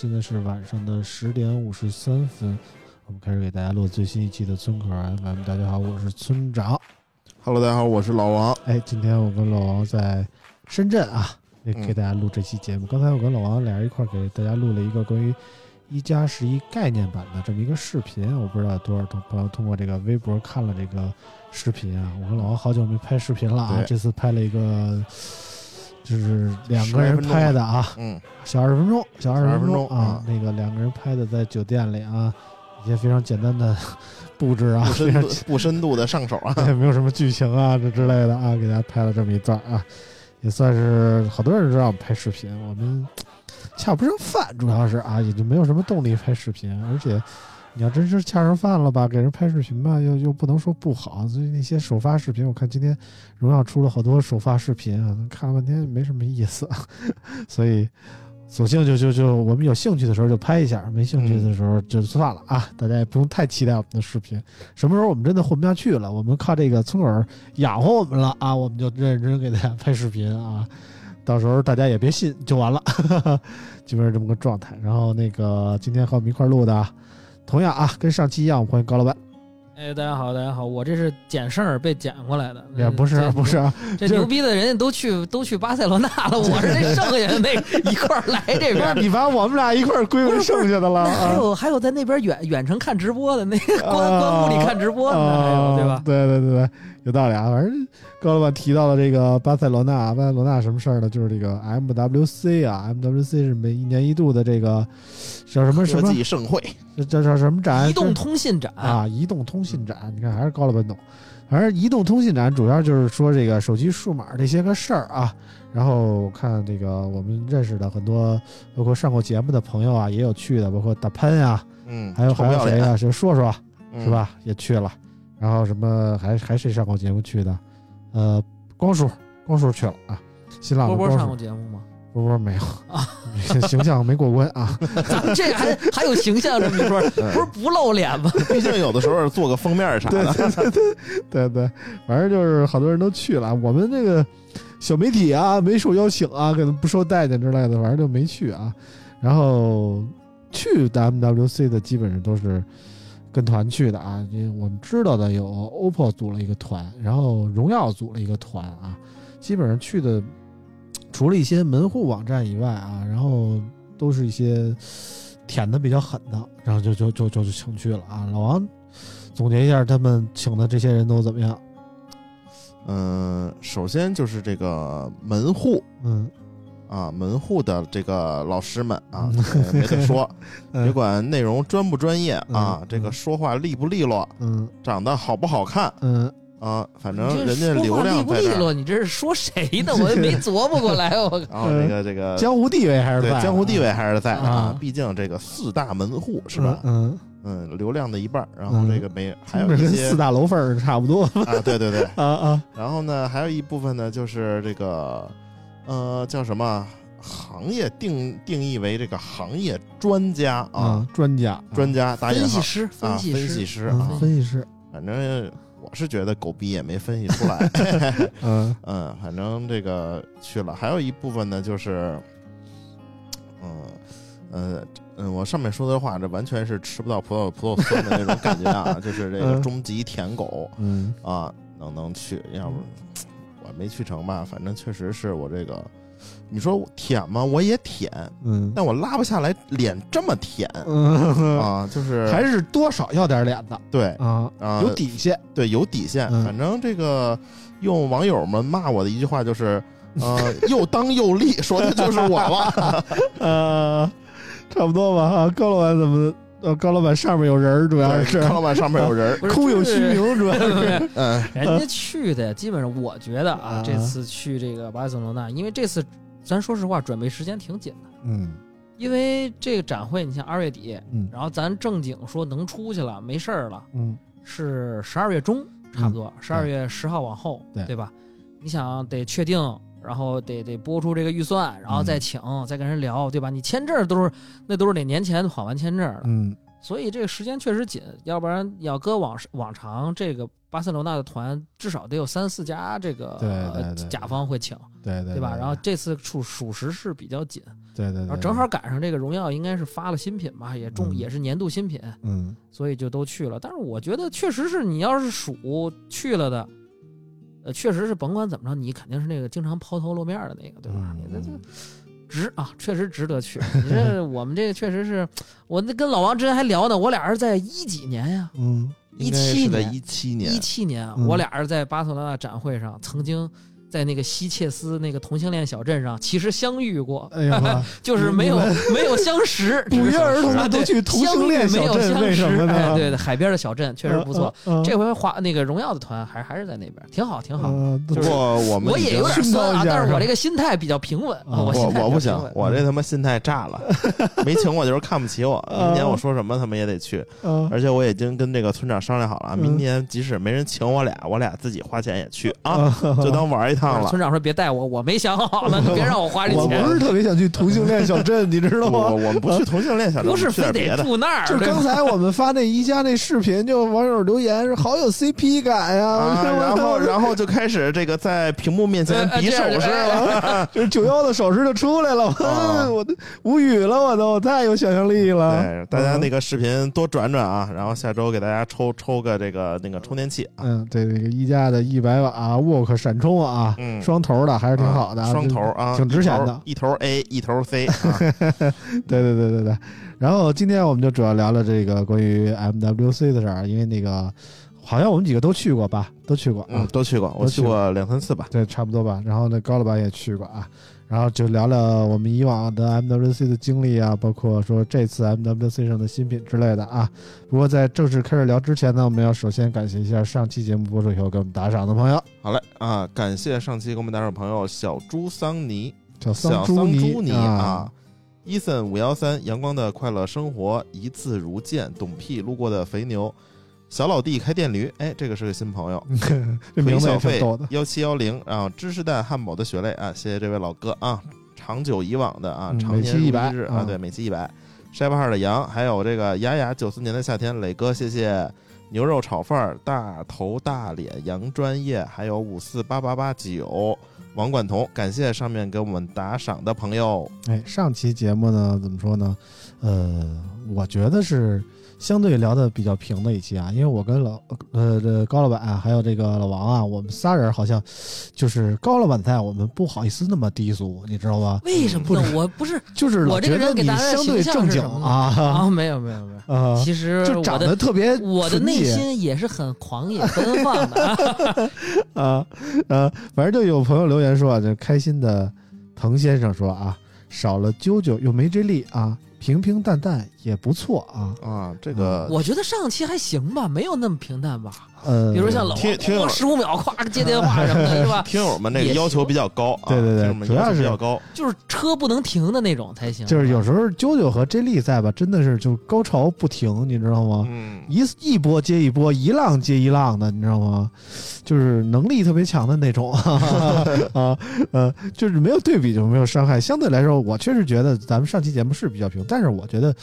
现在是晚上的十点五十三分，我们开始给大家录最新一期的村口 FM。大家好，我是村长。Hello，大家好，我是老王。哎，今天我跟老王在深圳啊，也嗯给大家录这期节目。刚才我跟老王俩人一块儿给大家录了一个关于一加十一概念版的这么一个视频，我不知道有多少同朋友通过这个微博看了这个视频啊。我跟老王好久没拍视频了啊，这次拍了一个。就是两个人拍的啊，嗯，小二十分钟，小二十分钟钟啊，那个两个人拍的在酒店里啊，一些非常简单的 布置啊，不非常深度 不深度的上手啊。也 没有什么剧情啊这之类的啊，给大家拍了这么一段啊，也算是好多人知道我们拍视频，我们 恰不上饭，主要是啊，也就没有什么动力拍视频，而且你要真是恰上饭了吧，给人拍视频吧，又又不能说不好，所以那些首发视频，我看今天荣耀出了好多首发视频啊，看了半天没什么意思，所以。索性就就就我们有兴趣的时候就拍一下，没兴趣的时候就算了啊！大家也不用太期待我们的视频。什么时候我们真的混不下去了，我们靠这个村口养活我们了啊，我们就认真给大家拍视频啊。到时候大家也别信就完了，基本上这么个状态。然后那个今天和我们一块录的，同样啊，跟上期一样，欢迎高老板。哎，大家好，大家好，我这是捡剩儿被捡过来的。也不是不是，啊，这牛逼的人家都去都去巴塞罗那了，我是这剩下的那一块儿来这边儿。你把我们俩一块儿归为剩下的了还啊。有还有在那边远远程看直播的那个关啊关屋里看直播的，还有对吧？对对对对，有道理啊。反正高老板提到了这个巴塞罗那，巴塞罗那什么事儿呢？就是这个 MWC 啊，MWC 是每一年一度的这个叫什么什科么技盛会，这这叫什么展？移动通信展，啊，移动通信展，你看还是高老板懂。反正移动通信展主要就是说这个手机数码这些个事儿啊。然后我看这个我们认识的很多，包括上过节目的朋友啊，也有去的，包括大潘啊、嗯，还有还有谁啊、是说说嗯是？吧？也去了。然后什么还还谁上过节目去的？呃，光叔，光叔去了啊。新浪的波波上过节目吗？波波没有啊，形象没过关啊。咱们这还 还有形象这么一说，嗯不是不露脸吗？毕竟有的时候做个封面啥的，对对，反正就是好多人都去了，我们这个小媒体啊没受邀请啊，可能不受待见之类的，反正就没去啊。然后去 MWC 的基本上都是跟团去的啊，因为我们知道的有 OPPO 组了一个团，然后荣耀组了一个团啊，基本上去的除了一些门户网站以外啊，然后都是一些舔的比较狠的，然后就就就就就请去了啊。老王总结一下他们请的这些人都怎么样？嗯，首先就是这个门户嗯，啊，门户的这个老师们啊没得说，嗯别管内容专不专业啊嗯，这个说话利不利落，嗯长得好不好看嗯，啊，反正人家流量在这儿。不利落？你这是说谁呢？我也没 琢磨过来，我 然后这个这个江湖地位还是在江湖地位还是在啊啊，毕竟这个四大门户是吧？嗯，嗯，流量的一半，然后嗯这个没还 有跟一些四大楼份儿差不多啊，对对对，啊啊，然后呢，还有一部分呢，就是这个呃叫什么行业定定义为这个行业专家啊，专家专家分析师，啊，分析师，分析师，反正我我是觉得狗逼也没分析出来。嗯。嗯，反正这个去了，还有一部分呢，就是，嗯呃嗯，我上面说的话，这完全是吃不到葡萄葡萄酸的那种感觉啊，就是这个嗯终极舔狗。嗯。啊，能能去，要不我没去成吧，反正确实是我这个，你说舔吗？我也舔，嗯但我拉不下来脸这么舔嗯，啊，就是还是多少要点脸的对啊，啊，有底线。对，有底线。嗯反正这个用网友们骂我的一句话就是，呃，又当又立，说的就是我吧。呃，差不多吧啊。高老板怎么？呃，高老板上面有人儿，主要是。高老板上面有人儿，空有虚名，主要是。嗯。人家去的基本上，我觉得啊啊，这次去这个巴塞罗那，因为这次咱说实话，准备时间挺紧的。嗯。因为这个展会，你像二月底，嗯。然后咱正经说能出去了，没事儿了，嗯。是十二月中，差不多十二月十号往后，对。对吧？你想得确定，然后得得拨出这个预算，然后再请，再跟人聊，对吧？你签证都是那都是得年前跑完签证了，嗯所以这个时间确实紧，要不然要搁往往常这个巴塞罗那的团至少得有三四家这个甲方会请，对对对吧？然后这次属属实是比较紧，对对对，然后正好赶上这个荣耀应该是发了新品吧，也中嗯也是年度新品，嗯所以就都去了。但是我觉得确实是你要是数去了的，呃，确实是甭管怎么着，你肯定是那个经常抛头露面的那个，对吧？嗯你这这值啊，确实值得去。你这我们这个确实是，我那跟老王之前还聊呢，我俩是在一几年呀？嗯一七年，一七年一，七年，嗯我俩是在巴塞罗那展会上曾经。在那个西切斯那个同性恋小镇上，其实相遇过，哎呀，就是没有没有相识，不约而同都去同性恋小镇，没有相为什么识哎？对对，海边的小镇确实不错。嗯。嗯这回华那个荣耀的团还还是在那边，挺好，挺好。嗯不过我们我也有点酸啊，但是我这个心态比较平稳。啊我我不行我这他妈心态炸了，没请我就是看不起我。明年我说什么他们也得去，嗯而且我已经跟这个村长商量好了，嗯明年即使没人请我俩，我俩自己花钱也去啊，啊就当玩一趟了村。长说别带我，我没想好呢，你别让我花这钱我不。是特别想去同性恋小镇，你知道吗？我们不去同性恋小镇，不是非得。住那儿，就刚才我们发那宜家那视频，就网友留言是好有 CP 感呀，啊，然后然后就开始这个在屏幕面前比手势了。就是九幺的手势就出来了，啊我都无语了，我都太有想象力了。对，大家那个视频多转转啊，然后下周给大家抽抽个这个那个充电器啊，嗯，对这个宜家的一百瓦 Work 闪充啊，嗯双头的还是挺好的，啊双头啊，挺值钱的。一头 A，一头 C 啊。对对对对对。然后今天我们就主要聊聊这个关于 MWC 的事儿，因为那个好像我们几个都去过吧，都去过啊。嗯，都去过，我去过去过两三次吧。对，差不多吧。然后呢，高老板也去过啊，然后就聊聊我们以往的 MWC 的经历啊，包括说这次 MWC 上的新品之类的啊。不过在正式开始聊之前呢，我们要首先感谢一下上期节目播出以后给我们打赏的朋友，好嘞啊，感谢上期给我们打赏朋友小猪桑尼、小小桑桑尼猪尼啊啊。伊森五幺三阳光的快乐生活一字如剑，懂屁路过的肥牛，小老弟开电驴，哎，这个是个新朋友。这名字小费也挺逗的。幺七幺零啊，芝士蛋汉堡的血泪啊，谢谢这位老哥啊，长久以往的啊，嗯每期常年如100啊一日啊，对，每期一百。筛巴号的羊，还有这个雅雅九四年的夏天，磊哥谢谢。牛肉炒饭儿，大头大脸杨专业，还有五四八八八九王冠彤，感谢上面给我们打赏的朋友。哎，上期节目呢，怎么说呢？呃，我觉得是相对聊的比较平的一期啊，因为我跟老呃这高老板、啊、还有这个老王啊，我们仨人好像就是高老板在，我们不好意思那么低俗，你知道吧？为什么不呢？我不是就是我这个觉得你人给大家相对正经啊啊，没有没有没有。啊，其实就长得特别我的内心也是很狂野奔放的 啊。啊呃，反正就有朋友留言说啊，这开心的滕先生说啊，少了啾啾又没这力啊，平平淡淡也不错啊。啊，这个我觉得上期还行吧，没有那么平淡吧。呃，比如像老听听王十五秒夸接电话什么的，是吧？听友们那个要求比较高啊，对对对主要是比较高。就是车不能停的那种才行。就是有时候啾啾和 J 莉在吧，真的是就高潮不停，你知道吗？嗯，一一波接一波，一浪接一浪的，你知道吗？就是能力特别强的那种 啊，呃，就是没有对比就没有伤害。相对来说，我确实觉得咱们上期节目是比较平，但是我觉得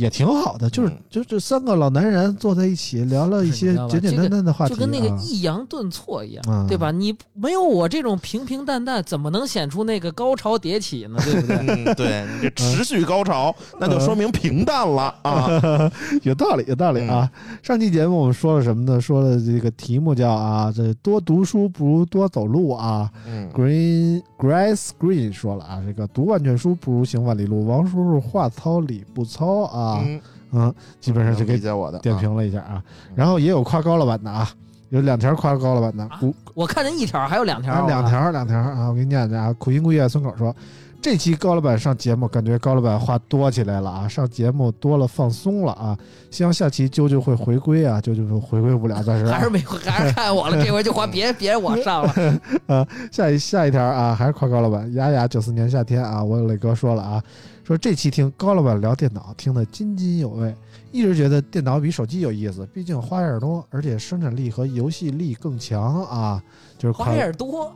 也挺好的，就是嗯就这三个老男人坐在一起聊了一些简简单单的话题啊，就跟那个抑扬顿挫一样，嗯对吧？你没有我这种平平淡淡，怎么能显出那个高潮迭起呢？对不对？嗯，对你这持续高潮，那就说明平淡了啊。有道理，有道理啊！上期节目我们说了什么呢？说了这个题目叫啊，这多读书不如多走路啊。嗯 Green Grass Green 说了啊，这个读万卷书不如行万里路。王叔叔话糙理不糙啊，嗯，嗯，基本上就给理解我的点评了一下啊。然后也有夸高老板的啊，有两条夸高老板的，我我看见一条，还有两条，啊，两条两条啊，我给你念念啊。苦心孤诣爱村口说，这期高老板上节目，感觉高老板话多起来了啊，上节目多了放松了啊。希望下期啾啾会回归啊，啾啾回归不了，暂时、啊、还是没，还是看我了。这回就换别别我上了。下一下一条啊，还是夸高老板。雅雅九四年夏天啊，我磊哥说了啊，说这期听高老板聊电脑，听得津津有味。一直觉得电脑比手机有意思，毕竟花样多，而且生产力和游戏力更强啊。就是花样多，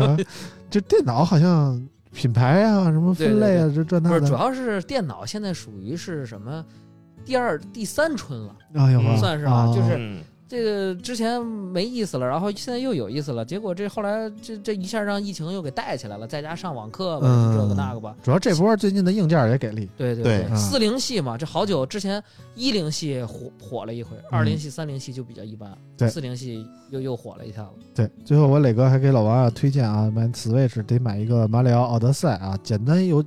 就电脑好像品牌啊，什么分类啊，这这那不是，主。要是电脑现在属于是什么第二、第三春了。哎呦，嗯算是吧啊就是嗯这个之前没意思了，然后现在又有意思了，结果这后来这这一下让疫情又给带起来了，在家上网课吧，嗯这个那个吧。主要这波最近的硬件也给力。对对对嗯四零系嘛，这好久之前一零系火火了一回，二零系、三零系就比较一般，四零系又又火了一下子。对，最后我磊哥还给老王啊推荐啊，买 Switch 得买一个马里奥奥德赛啊，简单有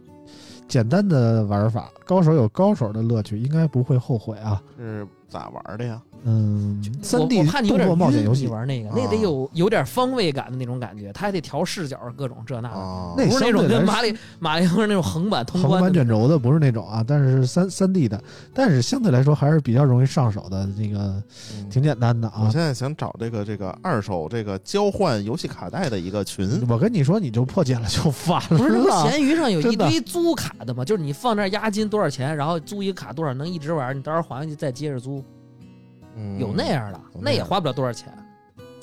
简单的玩法，高手有高手的乐趣，应该不会后悔啊。是咋玩的呀？嗯，三我 D 我怕你有点动作冒险晕游戏。你，玩那个啊。那得有有点方位感的那种感觉，它还得调视角，各种这那的，不是那种跟马里马里奥那种横版通横版关卷轴的不是那种啊，但是三三 D 的，但是相对来说还是比较容易上手的，那个嗯。挺简单的啊。我现。在想找这个这个二手这个交换游戏卡带的一个群，我跟你说，你就破解了就完了。不是，那不是闲鱼上有一堆租卡的嘛？就是你放那押金多少钱，然后租一个卡多少能一直玩，你到时候还回去再接着租，嗯有那样的，那也花不了多少钱。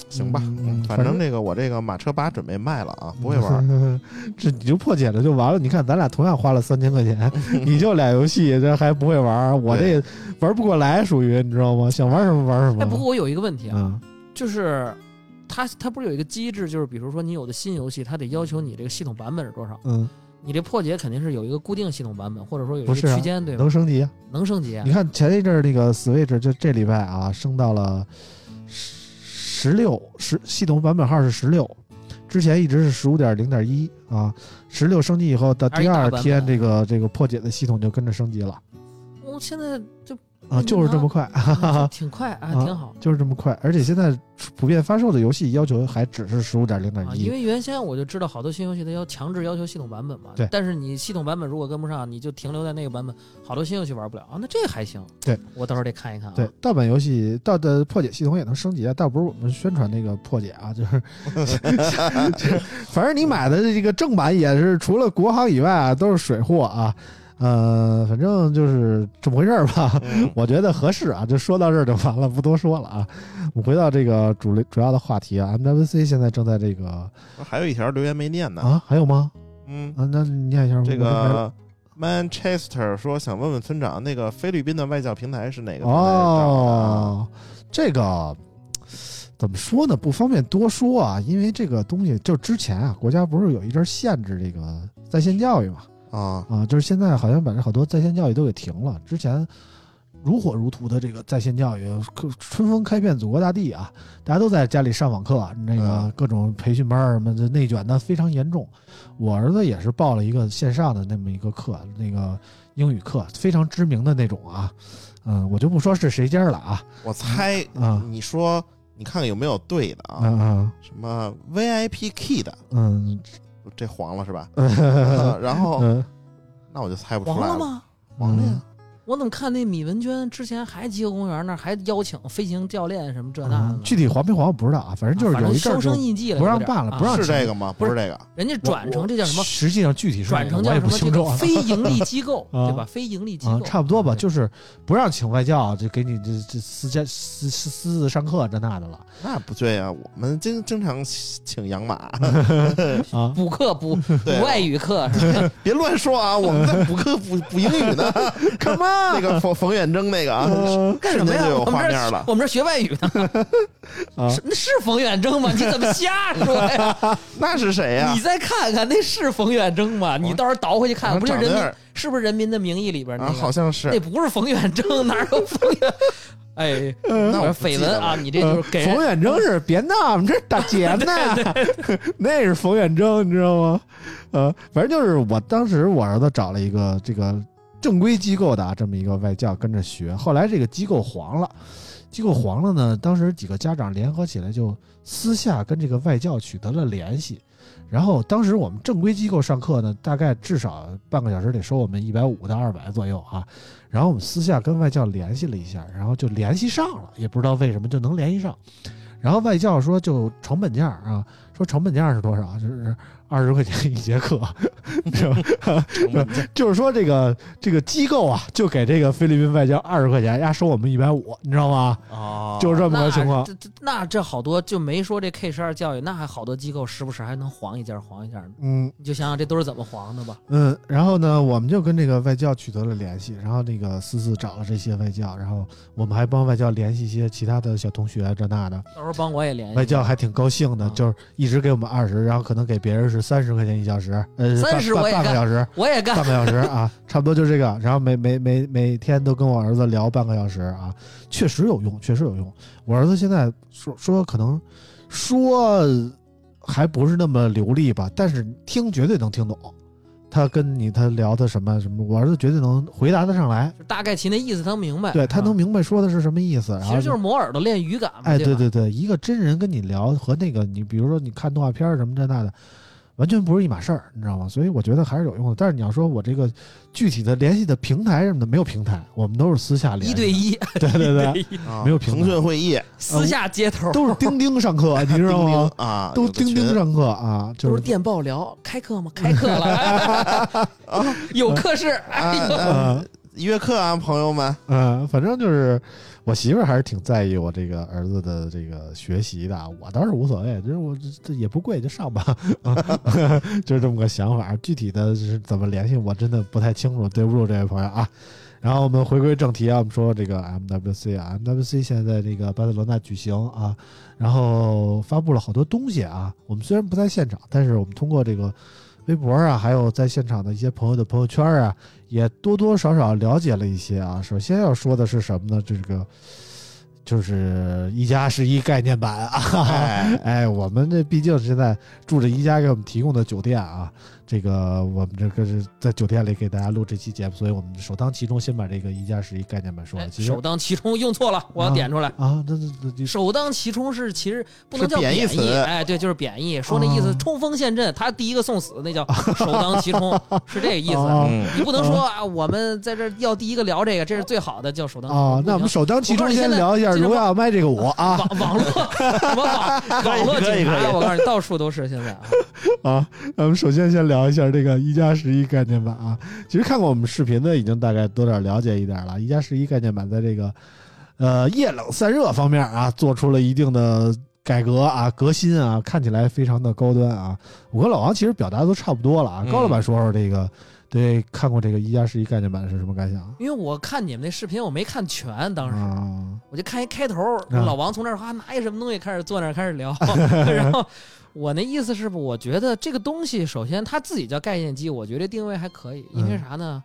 行吧？嗯反正这个我这个马车八准备卖了啊，不会玩。儿，这你就破解了就完了。你看，咱俩同样花了三千块钱，你就俩游戏，这还不会玩儿，我这玩不过来，属于你知道吗？想玩什么玩什么。哎，不过我有一个问题啊，嗯就是它它不是有一个机制，就是比如说你有的新游戏，它得要求你这个系统版本是多少，嗯，你这破解肯定是有一个固定系统版本，或者说有一个区间，对吧能？升级啊。能升级啊你？看前一阵儿那个 Switch 就这礼拜啊，升到了十六十系统版本号是十六，之前一直是十五点零点一啊，十六升级以后的第二天，这个这个破解的系统就跟着升级了我现在就啊，就是这么快，挺快啊，啊挺好。就是这么快，而且现在普遍发售的游戏要求还只是十五点零点一，因，为原先我就知道好多新游戏它要强制要求系统版本嘛，对但是你系统版本如果跟不上，你就停留在那个版本，好多新游戏玩不了啊。那这还行，对我到时候得看一看啊。对，盗版游戏盗的破解系统也能升级啊，倒不是我们宣传那个破解啊，就是 反正你买的这个正版也是除了国行以外啊，都是水货啊，呃，反正就是这么回事儿吧。嗯 我觉得合适啊，就说到这儿就完了，不多说了啊。我们回到这个主类主要的话题啊，MWC 现在正在这个还有一条留言没念呢。啊，还有吗？嗯，啊，那你念一下这个 Manchester 说想问问村长，那个菲律宾的外教平台是哪个？哦，这个怎么说呢？不方便多说啊，因为这个东西就之前啊，国家不是有一阵儿限制这个在线教育嘛？啊，啊，就是现在好像把这好多在线教育都给停了。之前如火如荼的这个在线教育，春风开遍祖国大地啊，大家都在家里上网课，那个嗯各种培训班什么的内卷的非常严重。我儿子也是报了一个线上的那么一个课，那个英语课，非常知名的那种啊。嗯，我就不说是谁家了啊。我猜啊你说你看看有没有对的啊？嗯嗯什么 VIP key 的，嗯这黄了是吧？然后嗯，那我就猜不出来了黄了？吗？黄了呀。我怎么看那米文娟之前还极乐公园那儿还邀请飞行教练什么这那的？具体黄没黄我不知道啊，反正就是有一阵儿就生印记了，不让办了不让是这个吗？不是这个。人家转成这叫什么？实际上具体是转成叫什么这个。非盈利机构，啊对吧？非盈利机啊构，差不多吧，就是不让请外教，就给你这这私家私私私自上课这那的了那不对啊，我们经经常请养马，啊。补课补补外语课？别乱说啊！我们在补课补补英语呢。Come 那个冯冯远征那个啊，嗯 干什么呀我们这画面了儿我们这儿学外语呢，那是冯远征吗？你怎么瞎说呀？那是谁呀你？再看看，那是冯远征吗？你到时候倒回去看看，不是人民是不是《人民的名义》里边那？好像是那。不是冯远征，哪有冯远？哎，那我绯闻啊，你这呃就是给冯远征是别闹，我们这是打劫呢，那是冯远征，你知道吗？呃，反正就是我当时我儿子找了一个这个正规机构的啊这么一个外教跟着学，后来这个机构黄了，机构黄了呢，当时几个家长联合起来就私下跟这个外教取得了联系。然后当时我们正规机构上课呢，大概至少半个小时得收我们一百五到二百左右啊。然后我们私下跟外教联系了一下，然后就联系上了，也不知道为什么就能联系上。然后外教说就成本价啊，说成本价是多少？就是二十块钱一节课，是吧？就是说这个这个机构啊，就给这个菲律宾外教二十块钱，丫收我们一百五，你知道吗？哦，就是这么个情况。那这好多就没说这 K 十二教育，那还好多机构时不时还能黄一件黄一件呢。嗯你就想想这都是怎么黄的吧？嗯，然后呢，我们就跟这个外教取得了联系，然后那个思思找了这些外教，然后我们还帮外教联系一些其他的小同学这那的，到时候帮我也联系。外教还挺高兴的，嗯就是一直给我们二十，然后可能给别人是三十块钱一小时，呃，30半我也半半个小时，我也干半，个小时啊，差不多就这个。然后每每每每天都跟我儿子聊半个小时啊，确实有用，确实有用。我儿子现在说说可能说还不是那么流利吧，但是听绝对能听懂。他跟你他聊的什么什么，我儿子绝对能回答得上来，大概其那意思他能明白。对他能啊明白说的是什么意思。然后其实就是磨耳朵练语感嘛。哎，对对对，一个真人跟你聊和那个你，比如说你看动画片什么这那的，完全不是一码事儿，你知道吗？所以我觉得还是有用的。但是你要说我这个具体的联系的平台什么的，没有平台，我们都是私下联系，一对一，对对对，没有评论腾讯会议私下接头，都是钉钉上课，你知道吗？啊，都钉钉上课啊，就是电报聊，开课吗？开课了，有课室。哎呦，呃约课啊，朋友们，嗯，反正就是我媳妇儿还是挺在意我这个儿子的这个学习的，我倒是无所谓，就是我这这也不贵，就上吧，啊，就是这么个想法。具体的是怎么联系，我真的不太清楚，对不住这位朋友啊。然后我们回归正题啊，我们说这个 MWC 啊，MWC 现在在这个巴塞罗那举行啊，然后发布了好多东西啊。我们虽然不在现场，但是我们通过这个微博啊，还有在现场的一些朋友的朋友圈啊，也多多少少了解了一些啊。首先要说的是什么呢？这个就是一加十一概念版啊。哎，哎，我们这毕竟现在住着宜家给我们提供的酒店啊，这个我们这个是在酒店里给大家录这期节目，所以我们首当其冲先把这个一加十一概念版说了。其实首当其冲用错了，我要啊点出来。啊，那那那首当其冲是其实不能叫义贬义词哎，对，就是贬义，说那意思哦冲锋陷阵，他第一个送死，那叫首当其冲，是这个意思。你不能说啊，我们在这要第一个聊这个，这是最好的，叫首当其冲。啊，那我们首当其冲先聊一下荣耀麦这个我啊网网络什么网网络警察，我告诉你，到处都是现在啊。啊，那我们首先先聊一下这个一加十一概念版啊。其实看过我们视频的已经大概多点了解一点了。一加十一概念版在这个呃液冷散热方面啊，做出了一定的改革啊、革新啊，看起来非常的高端啊。我跟老王其实表达都差不多了啊。嗯高老板说说这个，对看过这个一加十一概念版是什么感想？因为我看你们那视频，我没看全，当时啊，我就看一开头，啊老王从那儿哈拿一什么东西开始坐那儿开始聊，然后我那意思是，我觉得这个东西首先它自己叫概念机，我觉得定位还可以，因为嗯。啥呢？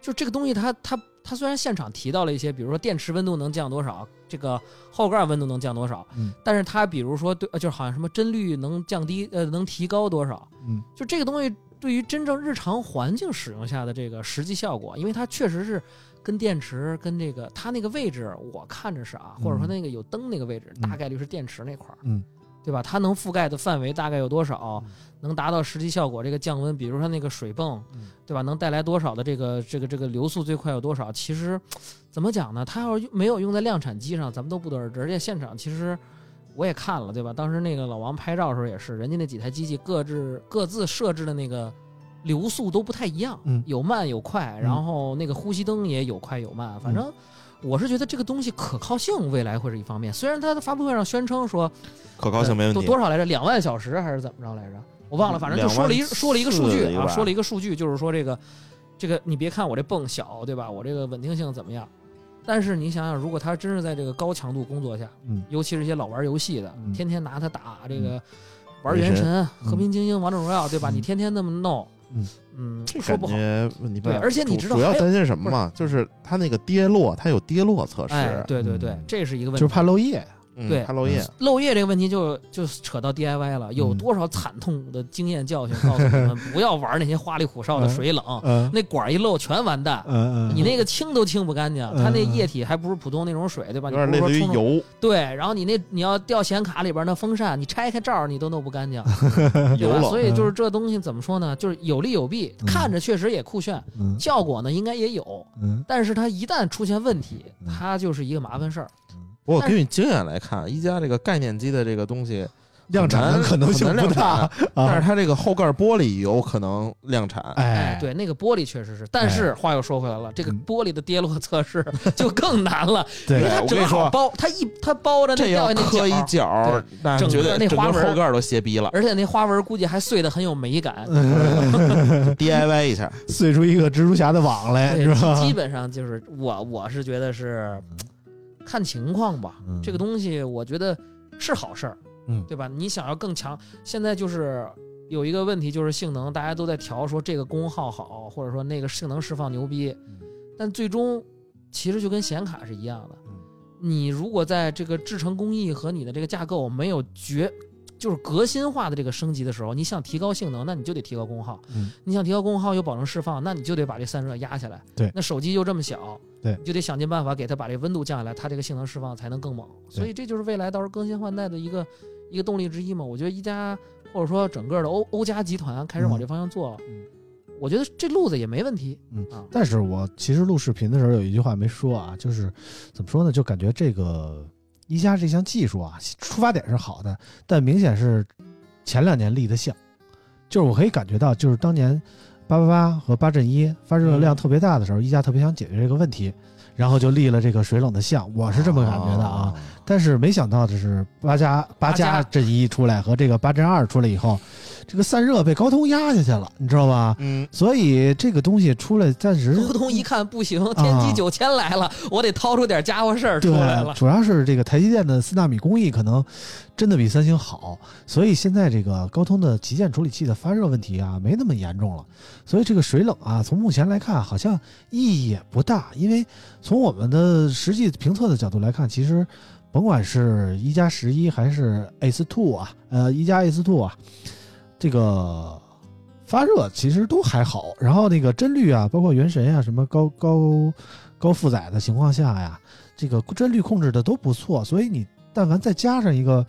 就这个东西它它它虽然现场提到了一些，比如说电池温度能降多少，这个后盖温度能降多少，嗯但是它比如说对，呃就是好像什么帧率能降低，呃，能提高多少，嗯。就这个东西对于真正日常环境使用下的这个实际效果，因为它确实是跟电池跟这个它那个位置，我看着是啊，或者说那个有灯那个位置，嗯。大概率是电池那块儿，嗯，对吧？它能覆盖的范围大概有多少，能达到实际效果？这个降温，比如说那个水泵嗯，对吧？能带来多少的这个这个这个流速最快有多少？其实怎么讲呢？它要是没有用在量产机上，咱们都不得而知。而且现场其实。我也看了，对吧？当时那个老王拍照的时候也是，人家那几台机器各自各自设置的那个流速都不太一样，嗯有慢有快，嗯然后那个呼吸灯也有快有慢，反正我是觉得这个东西可靠性未来会是一方面。虽然它的发布会上宣称说可靠性没问题。多多少来着，两万小时还是怎么着来着？我忘了，反正就说了一说了一个数据啊，说了一个数据，就是说这个这个你别看我这泵小，对吧？我这个稳定性怎么样？但是你想想，如果他真是在这个高强度工作下，嗯尤其是一些老玩游戏的，嗯天天拿它打这个玩原神和平精英、王者荣耀，对吧？嗯你天天那么弄，嗯嗯，这感说不问题不大而且你主知道主要担心什么吗？就是它那个跌落，它有跌落测试，哎，对对对嗯，这是一个问题。就是怕漏液。嗯对怕漏液。漏液这个问题就就扯到 DIY 了，有嗯多少惨痛的经验教训告诉你们，不要玩那些花里胡哨的水冷，嗯那管一漏全完蛋。你那个清都清不干净，嗯它那液体还不是普通那种水，对吧？有点类你不是说油对，然后你那你要掉显卡里边那风扇，你拆开罩你都弄不干净，所以就是这东西怎么说呢？就是有利有弊，嗯看着确实也酷炫，嗯效果呢应该也有，嗯但是它一旦出现问题嗯，它就是一个麻烦事儿。不过根据经验来看，一加这个概念机的这个东西，量产的可能性不大，但是啊。它这个后盖玻璃有可能量产。哎，，对，那个玻璃确实是，但是话又说回来了，这个嗯玻璃的跌落测试 就更难了，因为对它我跟你说正好包，它一它包着那这要掉下那磕一角那整个绝对整那花纹个后盖都斜逼了。而且那花纹估计还碎的很有美感。嗯 DIY 一下，碎出一个蜘蛛侠的网来，是吧？基基本上就是我我是觉得是看情况吧，嗯这个东西我觉得是好事儿，嗯对吧？你想要更强，现在就是有一个问题就是性能，大家都在调说这个功耗好，或者说那个性能释放牛逼，嗯但最终其实就跟显卡是一样的嗯，你如果在这个制成工艺和你的这个架构没有绝。就是革新化的这个升级的时候，你想提高性能，那你就得提高功耗；嗯你想提高功耗又保证释放，那你就得把这散热压下来。对那手机就这么小，对你就得想尽办法给它把这温度降下来，它这个性能释放才能更猛。所以这就是未来到时候更新换代的一个一个动力之一嘛。我觉得一加或者说整个的欧欧加集团开始往这方向做，嗯我觉得这路子也没问题。嗯啊，但是我其实录视频的时候有一句话没说啊，就是怎么说呢？就感觉这个一加这项技术啊，出发点是好的，但明显是前两年立的项。就是我可以感觉到，就是当年八八八和八阵一发热量特别大的时候，一加特别想解决这个问题，然后就立了这个水冷的项。我是这么感觉的啊。但是没想到的是，八加八加加阵一出来和这个八阵二出来以后，这个散热被高通压下去了，你知道吧？嗯，所以这个东西出来暂时高通一看不行，天玑九千来了，我得掏出点家伙事儿出来了，。主要是这个台积电的四纳米工艺可能真的比三星好，所以现在这个高通的旗舰处理器的发热问题啊没那么严重了，所以这个水冷啊，从目前来看好像意义也不大，因为从我们的实际评测的角度来看，其实甭管是一加十一还是 Ace Two 啊，呃一加 Ace Two 啊，这个。发热其实都还好，然后那个帧率啊，包括原神啊，什么高高高负载的情况下呀，这个帧率控制的都不错，所以你但凡再加上一个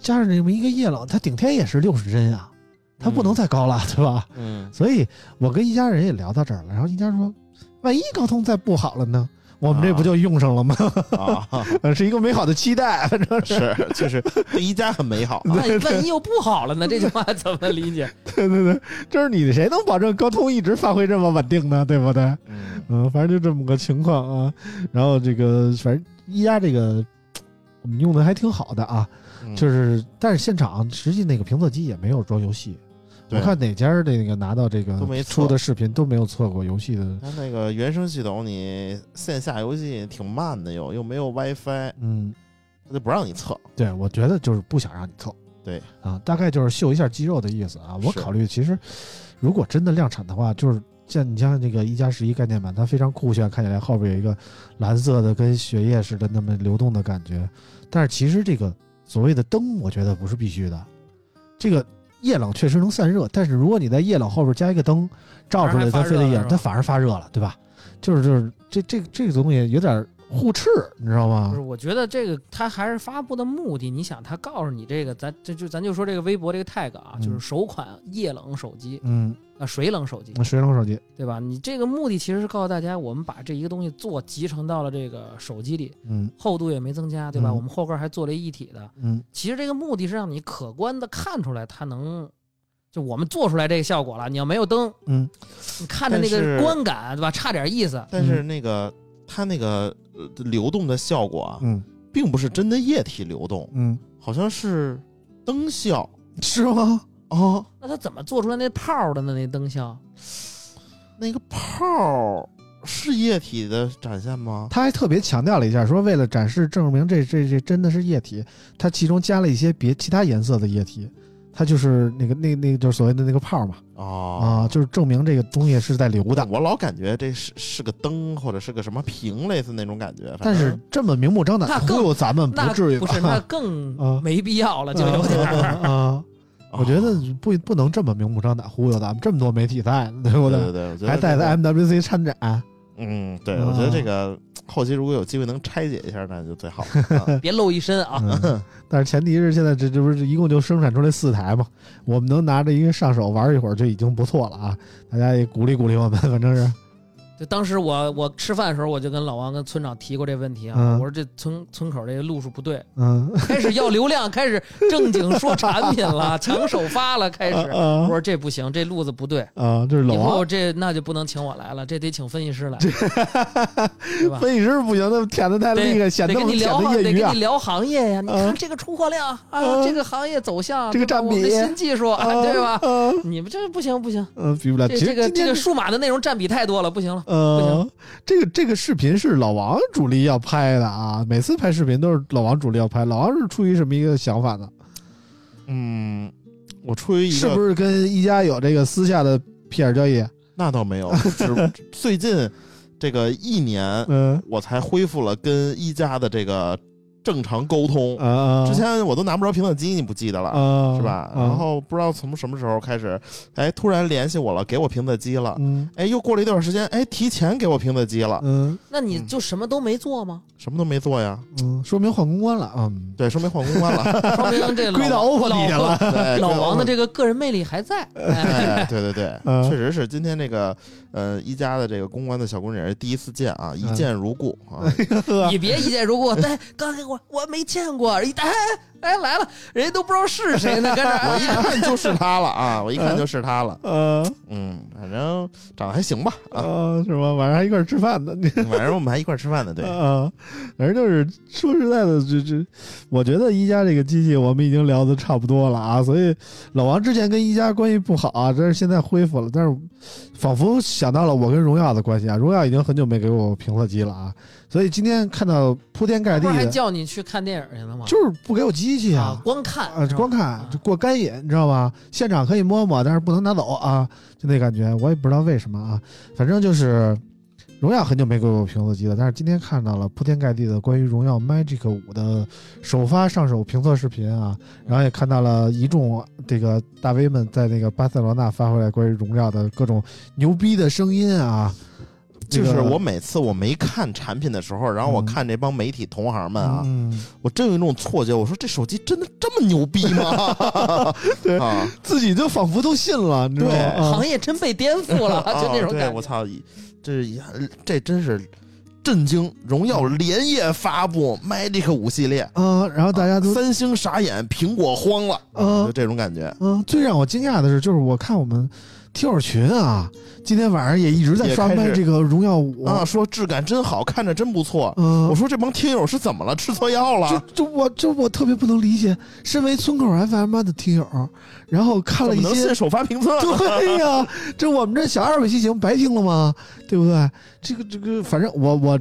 加上这么一个液冷，它顶天也是六十帧啊，它不能再高了，对吧？嗯，所以我跟一家人也聊到这儿了，然后一家说，万一高通再不好了呢？我们这不就用上了吗？啊，呃是一个美好的期待，反正是是，就是对一加很美好啊。万一万一又不好了呢？这句话怎么理解？对 对对，就是你谁能保证高通一直发挥这么稳定呢？对不对？嗯，嗯，反正就这么个情况啊。然后这个反正一加这个我们用的还挺好的啊，嗯就是但是现场实际那个评测机也没有装游戏。对我看哪家的那个拿到这个都没出的视频都没有测过游戏的，它那个原生系统，你线下游戏挺慢的，又又没有 WiFi，嗯，它就不让你测。对，我觉得就是不想让你测。对啊，大概就是秀一下肌肉的意思啊。我考虑其实如果真的量产的话，就是像你像那个一加十一概念版，它非常酷炫，看起来后边有一个蓝色的跟血液似的那么流动的感觉。但是其实这个所谓的灯，我觉得不是必须的。这个液冷确实能散热，但是如果你在液冷后边加一个灯照出来，它反而还发热它反而发热了，对吧？就是就是这这这个东西有点互斥，你知道吗就是，？我觉得这个它还是发布的目的。你想，它告诉你这个，咱这就咱就说这个微博这个 tag 啊，嗯就是首款液冷手机嗯，啊，水冷手机，那水冷手机，对吧？你这个目的其实是告诉大家，我们把这一个东西做集成到了这个手机里，嗯厚度也没增加，对吧？嗯我们后盖还做了一体的。嗯其实这个目的是让你可观的看出来它能，就我们做出来这个效果了。你要没有灯，嗯你看着那个观感，对吧？差点意思。但是那个它那个呃流动的效果啊，嗯并不是真的液体流动，嗯，好像是灯效是吗？哦。那它怎么做出来那泡儿的呢？那灯效？那个泡儿是液体的展现吗？他还特别强调了一下，说为了展示证明这这这真的是液体，它其中加了一些别其他颜色的液体，它就是那个那那个就是所谓的那个泡嘛哦啊，就是证明这个东西是在流的。我老感觉这是是个灯或者是个什么瓶，类似那种感觉。反但是这么明目张胆忽悠咱们那不至于吧？不是那 更啊没必要了，就有点儿。啊啊，我觉得哦不不能这么明目张胆忽悠咱们，这么多媒体在，对不对？对对对，还带这个着 MWC 参展，嗯，对，啊我觉得这个后期如果有机会能拆解一下，那就最好了。啊别露一身啊！嗯，但是前提是现在这这不是一共就生产出来四台嘛，我们能拿着一个上手玩一会儿就已经不错了啊！大家也鼓励鼓励我们，反正是就当时我我吃饭的时候，我就跟老王跟村长提过这问题啊，嗯我说这村村口这个路数不对，嗯开始要流量，开始正经说产品了，抢首发了，开始。我啊说这不行，这路子不对，啊，这是老以后王这那就不能请我来了，这得请分析师来，对吧？分析师不行，那舔的太厉害，显得得跟你聊得业余啊得跟你。聊行业呀。你啊看这个出货量啊，啊这个行业走向，这个占对吧我们的比新技术，啊对吧？啊你们这不行不行，嗯，比不了。这其实这个这个数码的内容占比太多了，不行了。呃，这个这个视频是老王主力要拍的啊，每次拍视频都是老王主力要拍。老王是出于什么一个想法呢？嗯，我出于一个是不是跟一加有这个私下的 PR 交易？那倒没有，只最近这个一年，嗯我才恢复了跟一加的这个正常沟通。啊，之前我都拿不着评测机，你不记得了。啊是吧？啊然后不知道从什么时候开始，哎，突然联系我了，给我评测机了。嗯哎，又过了一段时间，哎，提前给我评测机了，嗯那你就什么都没做吗？什么都没做呀。嗯，说明换公关了。嗯，对，说明换公关了。说明这老 归到 OPPO 里去老了。老王的这。个个人魅力还在。对对对，嗯确实是今天这个呃一家的这个公关的小姑娘也是第一次见啊，一嗯见如故啊。你别一见如故，但刚才我我没见过，一哎哎来了，人家都不知道是谁呢，我一看就是他了啊，我一看就是他了。呃嗯，反正长得还行吧啊。呃，是吧？晚上还一块吃饭呢。晚上我们还一块吃饭呢，对。啊，反正就是说实在的，这这，我觉得一加这个机器我们已经聊的差不多了啊，所以老王之前跟一加关系不好啊，但是现在恢复了，但是仿佛想到了我跟荣耀的关系啊，荣耀已经很久没给我评测机了啊，所以今天看到铺天盖地的，叫你去看电影去了吗？就是不给我机器啊啊，。光看啊，光看就过干瘾，你知道吧？现场可以摸摸，但是不能拿走啊，就那感觉，我也不知道为什么啊，反正就是荣耀很久没给我评测机了，但是今天看到了铺天盖地的关于荣耀 Magic 五的首发上手评测视频啊，然后也看到了一众这个大 V 们在那个巴塞罗那发回来关于荣耀的各种牛逼的声音啊，这个就是我每次我没看产品的时候，然后我嗯看这帮媒体同行们啊，嗯，我真有一种错觉，我说这手机真的这么牛逼吗？对啊，自己就仿佛都信了，你知道吗？对啊行业真被颠覆了，就那种感觉。我操，这这真是震惊！荣耀连夜发布 Magic 五系列，啊，然后大家都三星傻眼，苹果慌了，嗯就这种感觉。嗯，最让我惊讶的是，就是我看我们听友群啊，今天晚上也一直在刷也开始卖这个荣耀五啊，说质感真好，看着真不错。嗯，我说这帮听友是怎么了？吃错药就了？就我就我特别不能理解，身为村口 FM 的听友，然后看了一些首发评测？对呀、这我们这小二尾机型白听了吗？对不对？这个这个，反正我我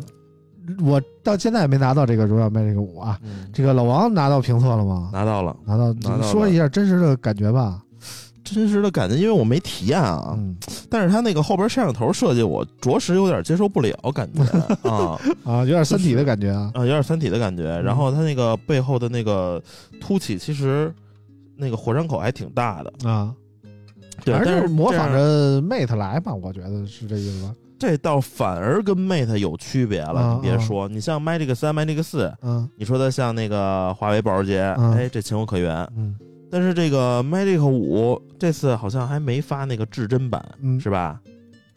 我到现在也没拿到这个荣耀 Magic 五啊。嗯这个老王拿到评测了吗？拿到了拿到，拿到了说一下真实的感觉吧。真实的感觉，因为我没体验啊，嗯但是它那个后边摄像头设计，我着实有点接受不了，感觉啊 啊，有点三体的感觉啊。啊，有点三体的感觉。然后它那个背后的那个凸起，其实那个火山口还挺大的。啊，对，反正但就是是模仿着 Mate 来吧，我觉得是这意思吧。这倒反而跟 Mate 有区别了。啊你别说，你像 Magic 三、Magic 四，嗯你说它像那个华为保时捷，嗯哎，这情有可原。嗯但是这个 Magic 五这次好像还没发那个至臻版，嗯，是吧？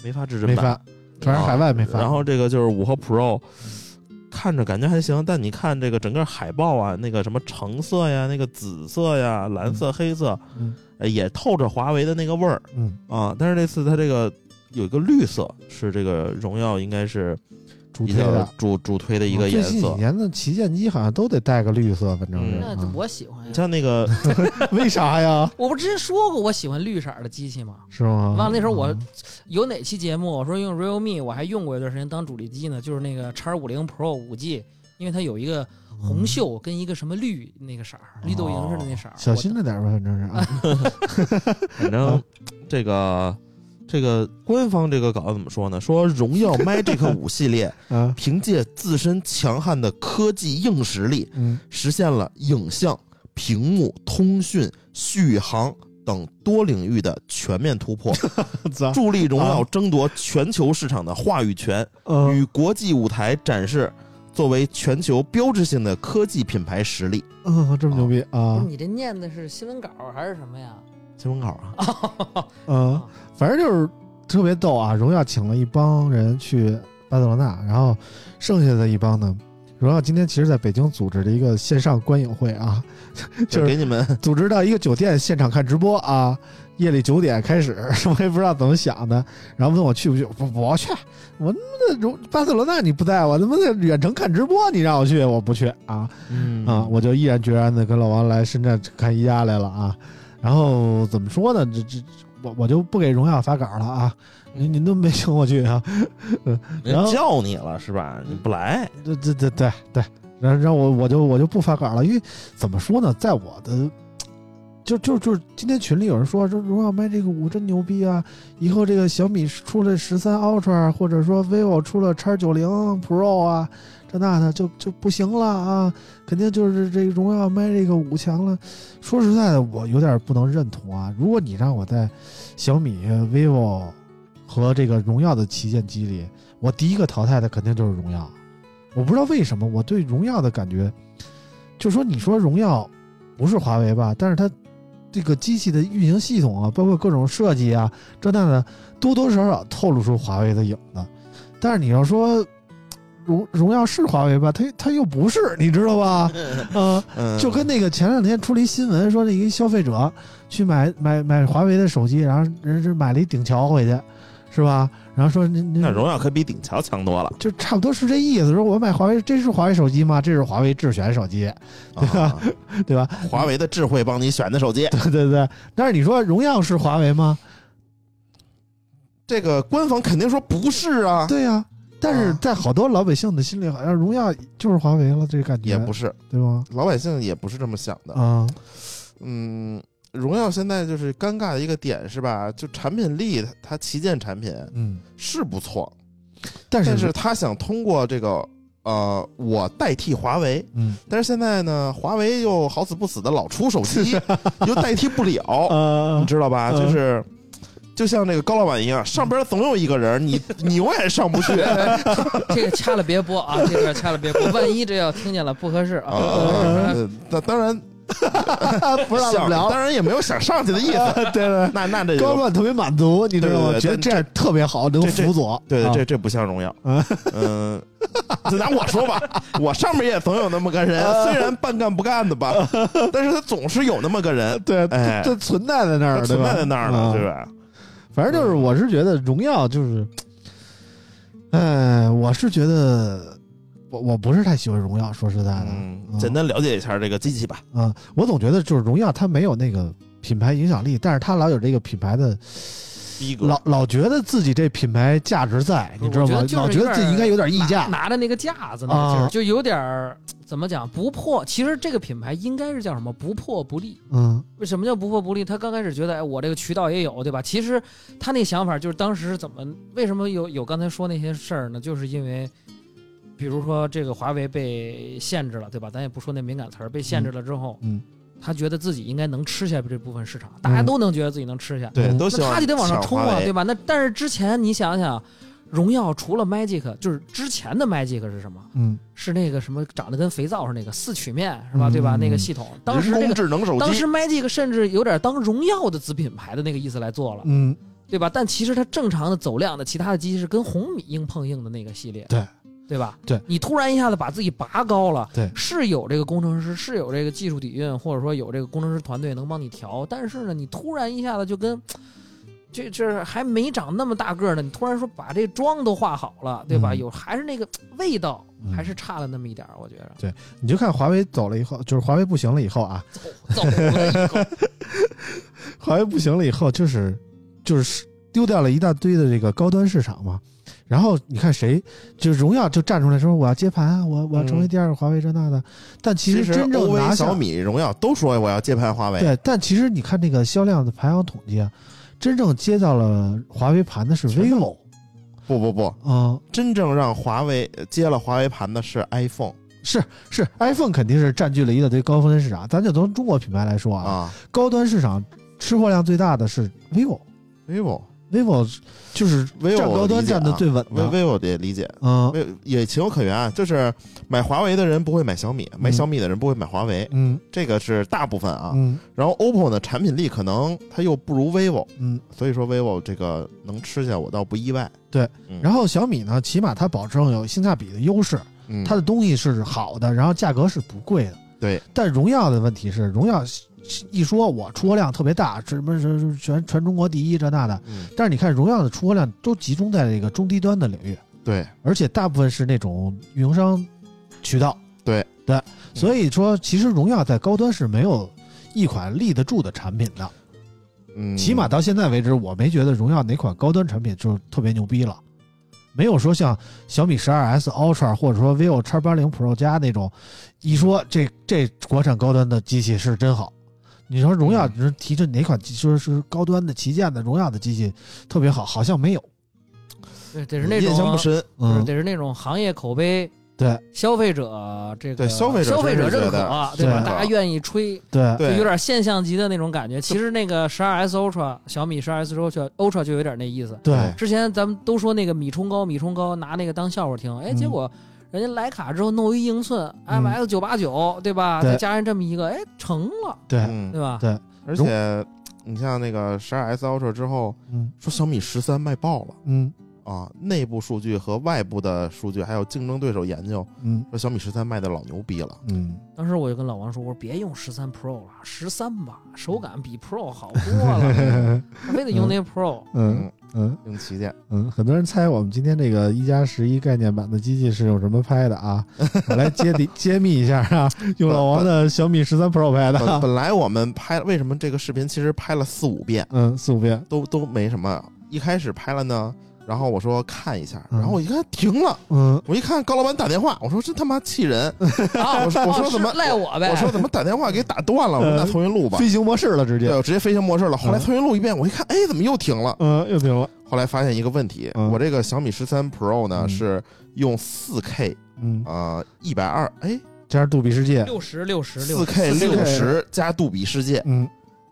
没发至真版，没发，反正海外没发。然后这个就是五和 Pro，看着感觉还行，但你看这个整个海报啊，那个什么橙色呀，那个紫色呀，蓝色、黑色，嗯呃也透着华为的那个味儿嗯啊。但是这次它这个有一个绿色，是这个荣耀应该是主推的。主主推的一个颜色。近几年的旗舰机好像都得带个绿色，反正是。嗯那啊我喜欢呀。像那个 为啥呀？我不之前说过我喜欢绿色的机器吗？是吗？忘了那时候我嗯有哪期节目我说用 Realme，我还用过一段时间当主力机呢，就是那个叉五零 Pro 五 G，因为它有一个红袖跟一个什么绿那个色儿，绿豆蝇似的那色儿。小心着点吧，反正是啊。反正这个这个官方这个稿怎么说呢？说荣耀 Magic 五系列啊，凭借自身强悍的科技硬实力，嗯，实现了影像、屏幕、通讯、续航等多领域的全面突破，助力荣耀啊争夺全球市场的话语权，嗯与国际舞台展示作为全球标志性的科技品牌实力。嗯，这么牛逼啊！你这念的是新闻稿还是什么呀？新闻稿啊，嗯，反正就是特别逗啊！荣耀请了一帮人去巴塞罗那，然后剩下的一帮呢，荣耀今天其实在北京组织了一个线上观影会啊，就是给你们。组织到一个酒店现场看直播啊，夜里九点开始，我也不知道怎么想的，然后问我去不去，不不去，我他妈的荣巴塞罗那你不带我，他妈的远程看直播你让我去，我不去啊。嗯。啊，我就毅然决然的跟老王来深圳看宜家来了啊，然后怎么说呢，这这我我就不给荣耀发稿了啊，您您都没请我去啊，然后人叫你了是吧？你不来，对对对对对，然后然后我我就我就不发稿了，因为怎么说呢，在我的就就就是今天群里有人说说荣耀卖这个五真牛逼啊，以后这个小米出了十三 Ultra，或者说 vivo 出了叉九零 Pro 啊，这那的就就不行了啊，肯定就是这荣耀卖这个五强了。说实在的，我有点不能认同啊。如果你让我在小米、vivo 和这个荣耀的旗舰机里，我第一个淘汰的肯定就是荣耀。我不知道为什么我对荣耀的感觉，就说你说荣耀不是华为吧，但是它这个机器的运行系统啊，包括各种设计啊，这那的，多多少少透露出华为的影子。但是你要说荣荣耀是华为吧，它它又不是，你知道吧？嗯、嗯，就跟那个前两天出了一新闻，说那一个消费者去买买买华为的手机，然后人是买了一顶桥回去，是吧？然后说那荣耀可比顶桥强多了，就差不多是这意思。说我买华为，这是华为手机吗？这是华为智选手机，啊 对吧？华为的智慧帮你选的手机，对对对。但是你说荣耀是华为吗？这个官方肯定说不是啊，对呀、但是啊在好多老百姓的心里，好像荣耀就是华为了，这个感觉也不是，对吗？老百姓也不是这么想的。啊，嗯，荣耀现在就是尴尬的一个点是吧？就产品力，它它旗舰产品嗯，是不错，但是但是他想通过这个呃，我代替华为，嗯但是现在呢，华为又好死不死的老出手机，又代替不了，呃你知道吧？嗯就是。就像那个高老板一样，上边总有一个人，你 你永远上不去 这个掐了别播啊，这个掐了别播，万一这要听见了不合适啊。啊。呃那当然不让想，聊，当然也没有想上去的意思。对对。那那这高老板特别满足，你知道吗？觉得这样特别好，能辅佐。对对，啊这这不像荣耀。啊嗯，就拿我说吧，我上面也总有那么个人，啊虽然半干不干的吧，但是他总是有那么个人，对，哎这存在在那儿，存在在那儿呢，啊对吧？反正就是，我是觉得荣耀就是，哎，我是觉得我我不是太喜欢荣耀，说实在的，简单了解一下这个机器吧。啊，我总觉得就是荣耀它没有那个品牌影响力，但是它老有这个品牌的逼格。老老觉得自己这品牌价值在，你知道吗？我觉得？就是老觉得自己应该有点溢拿价，拿着那个架子那个劲儿，啊就有点儿怎么讲不破。其实这个品牌应该是叫什么不破不立。嗯为什么叫不破不立？他刚开始觉得，哎，我这个渠道也有，对吧？其实他那想法就是当时怎么为什么有有刚才说那些事儿呢？就是因为，比如说这个华为被限制了，对吧？咱也不说那敏感词儿，被限制了之后，嗯，他觉得自己应该能吃下这部分市场，大家都能觉得自己能吃下，对，那他就得往上冲啊，对吧？那但是之前你想想，荣耀除了 Magic，就是之前的 Magic 是什么？嗯是那个什么长得跟肥皂似的那个四曲面是吧？嗯对吧？嗯那个系统，当时人工这个智能手机当时 Magic 甚至有点当荣耀的子品牌的那个意思来做了，嗯，对吧？但其实它正常的走量的其他的机器是跟红米硬碰硬的那个系列，对对吧？对你突然一下子把自己拔高了，对是有这个工程师，是有这个技术底蕴，或者说有这个工程师团队能帮你调，但是呢，你突然一下子就跟这这还没长那么大个儿呢，你突然说把这妆都画好了，对吧？嗯有还是那个味道，嗯还是差了那么一点儿，我觉得。对。你就看华为走了以后，就是华为不行了以后啊，走了以后，华为不行了以后，就是就是丢掉了一大堆的这个高端市场嘛。然后你看谁，就是荣耀就站出来说我要接盘啊，我我要成为第二个华为这那的。但其其实真正拿小米、荣耀都说我要接盘华为，对，但其实你看这个销量的排行统计啊，真正接到了华为盘的是 vivo 不不不，啊、真正让华为接了华为盘的是 iPhone 是是 iPhone 肯定是占据了一大堆高端市场。咱就从中国品牌来说啊，啊。高端市场吃货量最大的是 vivo。，vivo 就是 vivo 占高端站的最稳，vivo 的，vivo 得理解。嗯为也情有可原啊，就是买华为的人不会买小米，买小米的人不会买华为，嗯这个是大部分啊。嗯然后 OPPO 呢，产品力可能它又不如 vivo，嗯。所以说 vivo 这个能吃下我倒不意外。对嗯，然后小米呢，起码它保证有性价比的优势，嗯，它的东西是好的，然后价格是不贵的。对，但荣耀的问题是，荣耀一说我出货量特别大，什么是是全全中国第一这那的，嗯但是你看荣耀的出货量都集中在这个中低端的领域，对而且大部分是那种运营商渠道。对对，所以说其实荣耀在高端是没有一款立得住的产品的。嗯，起码到现在为止，我没觉得荣耀哪款高端产品就特别牛逼了，没有说像小米十二 S Ultra 或者说 vivo X 八零 Pro 加那种，一说这这国产高端的机器是真好。你说荣耀，嗯你说提这哪款机说是高端的旗舰的荣耀的机器特别好，好像没有。对，得是那种印象不深。嗯，得是那种行业口碑，对消费者这个对消费者消费者认可，对吧？大家愿意吹，对对，就有点现象级的那种感觉。其实那个十二 S Ultra，小米十二 S Ultra Ultra 就有点那意思。对对之前咱们都说那个米冲高，米冲高，拿那个当笑话听，哎，嗯结果人家徕卡之后弄一英寸嗯。MX 九八九，对吧？对。再加上这么一个，哎，成了，对嗯。对，吧？对，而且你像那个十二 S Ultra 之后，嗯。说小米十三卖爆了嗯啊，内部数据和外部的数据，还有竞争对手研究，嗯说小米十三卖的老牛逼了。嗯，当时我就跟老王说，我说别用十三 Pro 了，十三吧，手感比 Pro 好多了，他非得用那 Pro。嗯嗯用旗舰，嗯，很多人猜我们今天这个一加十一概念版的机器是用什么拍的啊？我来揭底揭秘一下啊，用老王的小米十三 Pro 拍的啊。本本来我们拍，为什么这个视频其实拍了四五遍，嗯，四五遍。都都没什么。一开始拍了呢，然后我说看一下，嗯然后我一看停了，嗯我一看高老板打电话，我说真他妈气人，啊，我说我说怎么赖我呗？我说怎么打电话给打断了？我说那重新录吧。飞行模式了，直接。对，我直接飞行模式了。后来嗯重新录一遍，我一看，哎，怎么又停了？嗯，又停了。后来发现一个问题，嗯我这个小米十三 Pro 呢嗯是用四 K 嗯，啊一百二，哎，加上杜比世界。六十六十六四 K 4K 六十加杜比世界，嗯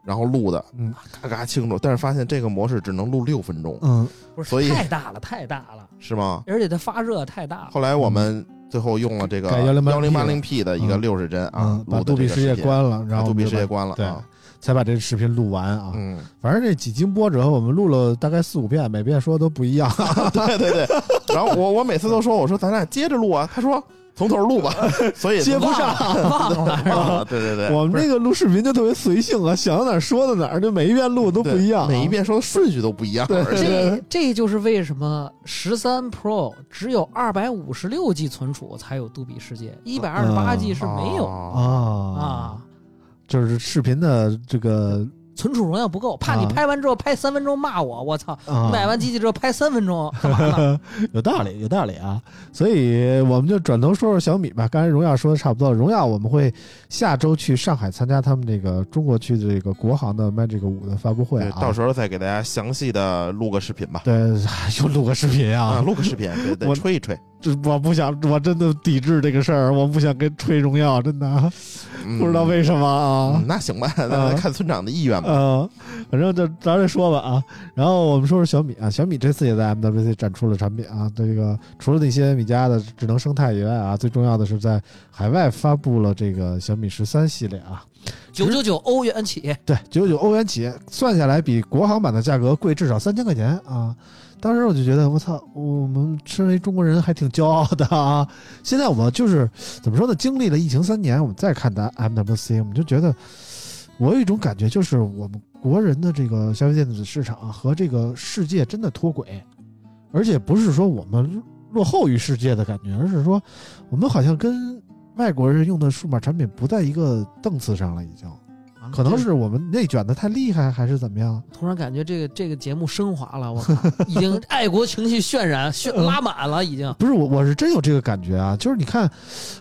然后录的嗯嘎嘎清楚，但是发现这个模式只能录六分钟，嗯不是所以太大了，太大了，是吗？而且它发热太大了。后来我们最后用了这个幺零 1080P 八零 P 的一个嗯六十帧啊嗯，，把杜比视频，关了，然后杜比后我们就把世界关了，对啊，才把这个视频录完啊。嗯，反正这几经波折，我们录了大概四五遍，每遍说的都不一样。对对对。然后我我每次都说，我说咱俩接着录啊，他说从头录吧，所以接不上忘了？忘了，对对对，我们这个录视频就特别随性啊，想到哪儿说到哪儿，就每一遍录都不一样啊，每一遍说的顺序都不一样，对而且这这就是为什么十三 Pro 只有二百五十六 G 存储才有杜比世界，一百二十八 G 是没有哦啊啊。就是视频的这个存储容量不够，怕你啊拍完之后拍三分钟骂我，我操！啊，买完机器之后拍三分钟 干嘛呢？有道理，有道理啊。所以我们就转头说说小米吧。刚才荣耀说的差不多了，荣耀我们会下周去上海参加他们这个中国区的这个国行的 Magic 五的发布会对，啊。到时候再给大家详细的录个视频吧。对，又录个视频啊，啊！录个视频，对对，我吹一吹，这我不想，我真的抵制这个事儿，我不想跟吹荣耀，真的嗯不知道为什么啊嗯。那行吧，那看村长的意愿吧。嗯，反正就咱这说吧啊。然后我们说说小米啊，小米这次也在 MWC 展出了产品啊。这个除了那些米家的智能生态以外啊，最重要的是在海外发布了这个小米十三系列啊。九九九欧元起，对，九九欧元起，算下来比国行版的价格贵至少三千块钱啊！当时我就觉得，我操，我们身为中国人还挺骄傲的啊！现在我们就是怎么说呢？经历了疫情三年，我们再看咱 MWC，我们就觉得我有一种感觉，就是我们国人的这个消费电子市场和这个世界真的脱轨，而且不是说我们落后于世界的感觉，而是说我们好像跟外国人用的数码产品不在一个档次上了，已经。可能是我们内卷的太厉害，还是怎么样？突然感觉这个这个节目升华了，我靠，已经爱国情绪渲染渲拉满了，已经。不是我，我是真有这个感觉啊！就是你看，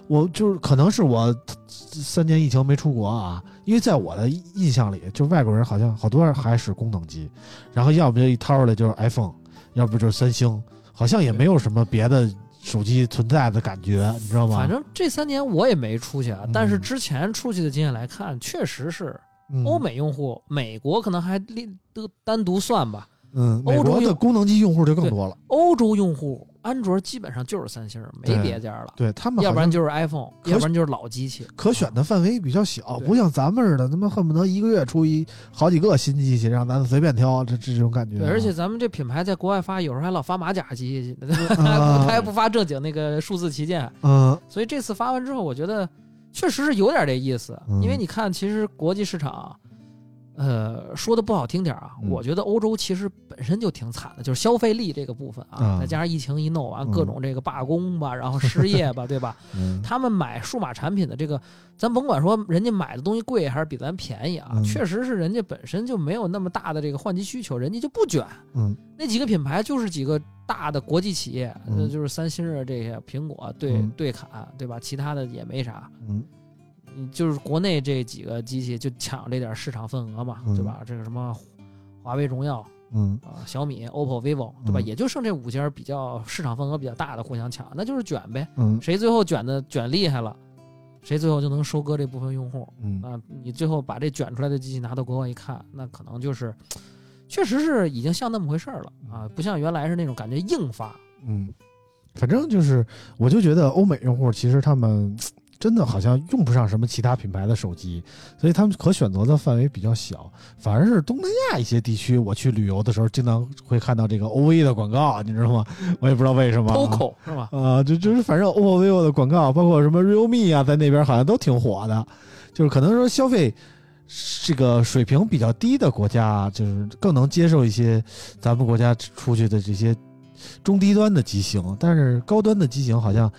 我就是可能是我三年疫情没出国啊，因为在我的印象里，就外国人好像好多人还使功能机，然后要不就一掏出来就是 iPhone，要不就是三星，好像也没有什么别的手机存在的感觉，你知道吗？反正这三年我也没出去啊，嗯但是之前出去的经验来看，确实是嗯欧美用户，美国可能还另都单独算吧。嗯，美欧洲的功能机用户就更多了，欧洲用户，安卓基本上就是三星，没别家了，对他们要不然就是 iPhone，要不然就是老机器。可选的范围比较小，对不像咱们似的，他妈恨不得一个月出一好几个新机器，让咱随便挑，这这种感觉而且咱们这品牌在国外发，有时候还老发马甲机 他还不发正经那个数字旗舰。嗯所以这次发完之后，我觉得确实是有点这意思。嗯因为你看，其实国际市场，呃，说的不好听点儿啊，嗯我觉得欧洲其实本身就挺惨的，就是消费力这个部分啊，啊再加上疫情一弄完，嗯各种这个罢工吧，然后失业吧，对吧？嗯他们买数码产品的这个，咱甭管说人家买的东西贵还是比咱便宜啊，嗯确实是人家本身就没有那么大的这个换机需求，人家就不卷。嗯那几个品牌就是几个大的国际企业，嗯呃就是三星啊这些，苹果对、嗯对砍，对吧？其他的也没啥。嗯嗯，就是国内这几个机器就抢这点市场份额嘛，嗯对吧？这个什么华为、荣耀嗯啊、小米、OPPO、vivo，对吧？嗯也就剩这五家比较市场份额比较大的互相抢，那就是卷呗。嗯谁最后卷的卷厉害了，谁最后就能收割这部分用户。嗯那你最后把这卷出来的机器拿到国外一看，那可能就是，确实是已经像那么回事儿了啊，不像原来是那种感觉硬发。嗯，反正就是，我就觉得欧美用户其实他们真的好像用不上什么其他品牌的手机，所以他们可选择的范围比较小。反而是东南亚一些地区，我去旅游的时候，经常会看到这个 OV 的广告，你知道吗？我也不知道为什么啊。POCO 是吧？啊，就就是反正 OPPO、vivo 的广告，包括什么 realme 啊，在那边好像都挺火的。就是可能说消费这个水平比较低的国家，就是更能接受一些咱们国家出去的这些中低端的机型，但是高端的机型好像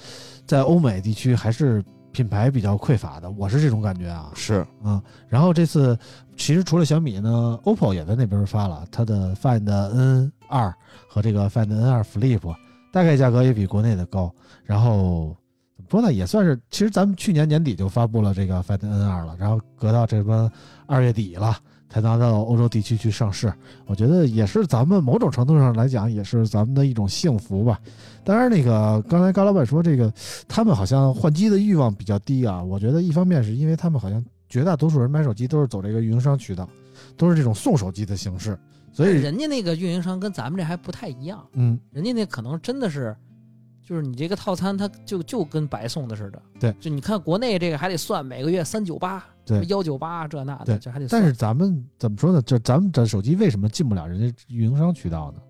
在欧美地区还是品牌比较匮乏的，我是这种感觉啊。是啊、然后这次其实除了小米呢，OPPO 也在那边发了它的 Find N 二和这个 Find N 二 Flip，大概价格也比国内的高。然后怎么说呢，也算是其实咱们去年年底就发布了这个 Find N 二了，然后隔到这边二月底了。才拿到欧洲地区去上市，我觉得也是咱们某种程度上来讲，也是咱们的一种幸福吧。当然，那个刚才高老板说这个，他们好像换机的欲望比较低啊。我觉得一方面是因为他们好像绝大多数人买手机都是走这个运营商渠道，都是这种送手机的形式，所以人家那个运营商跟咱们这还不太一样，嗯，人家那可能真的是，就是你这个套餐，它就就跟白送的似的。对就你看国内这个还得算每个月三九八，对幺九八这那的，这还得算。但是咱们怎么说呢？就咱们的手机为什么进不了人家运营商渠道呢？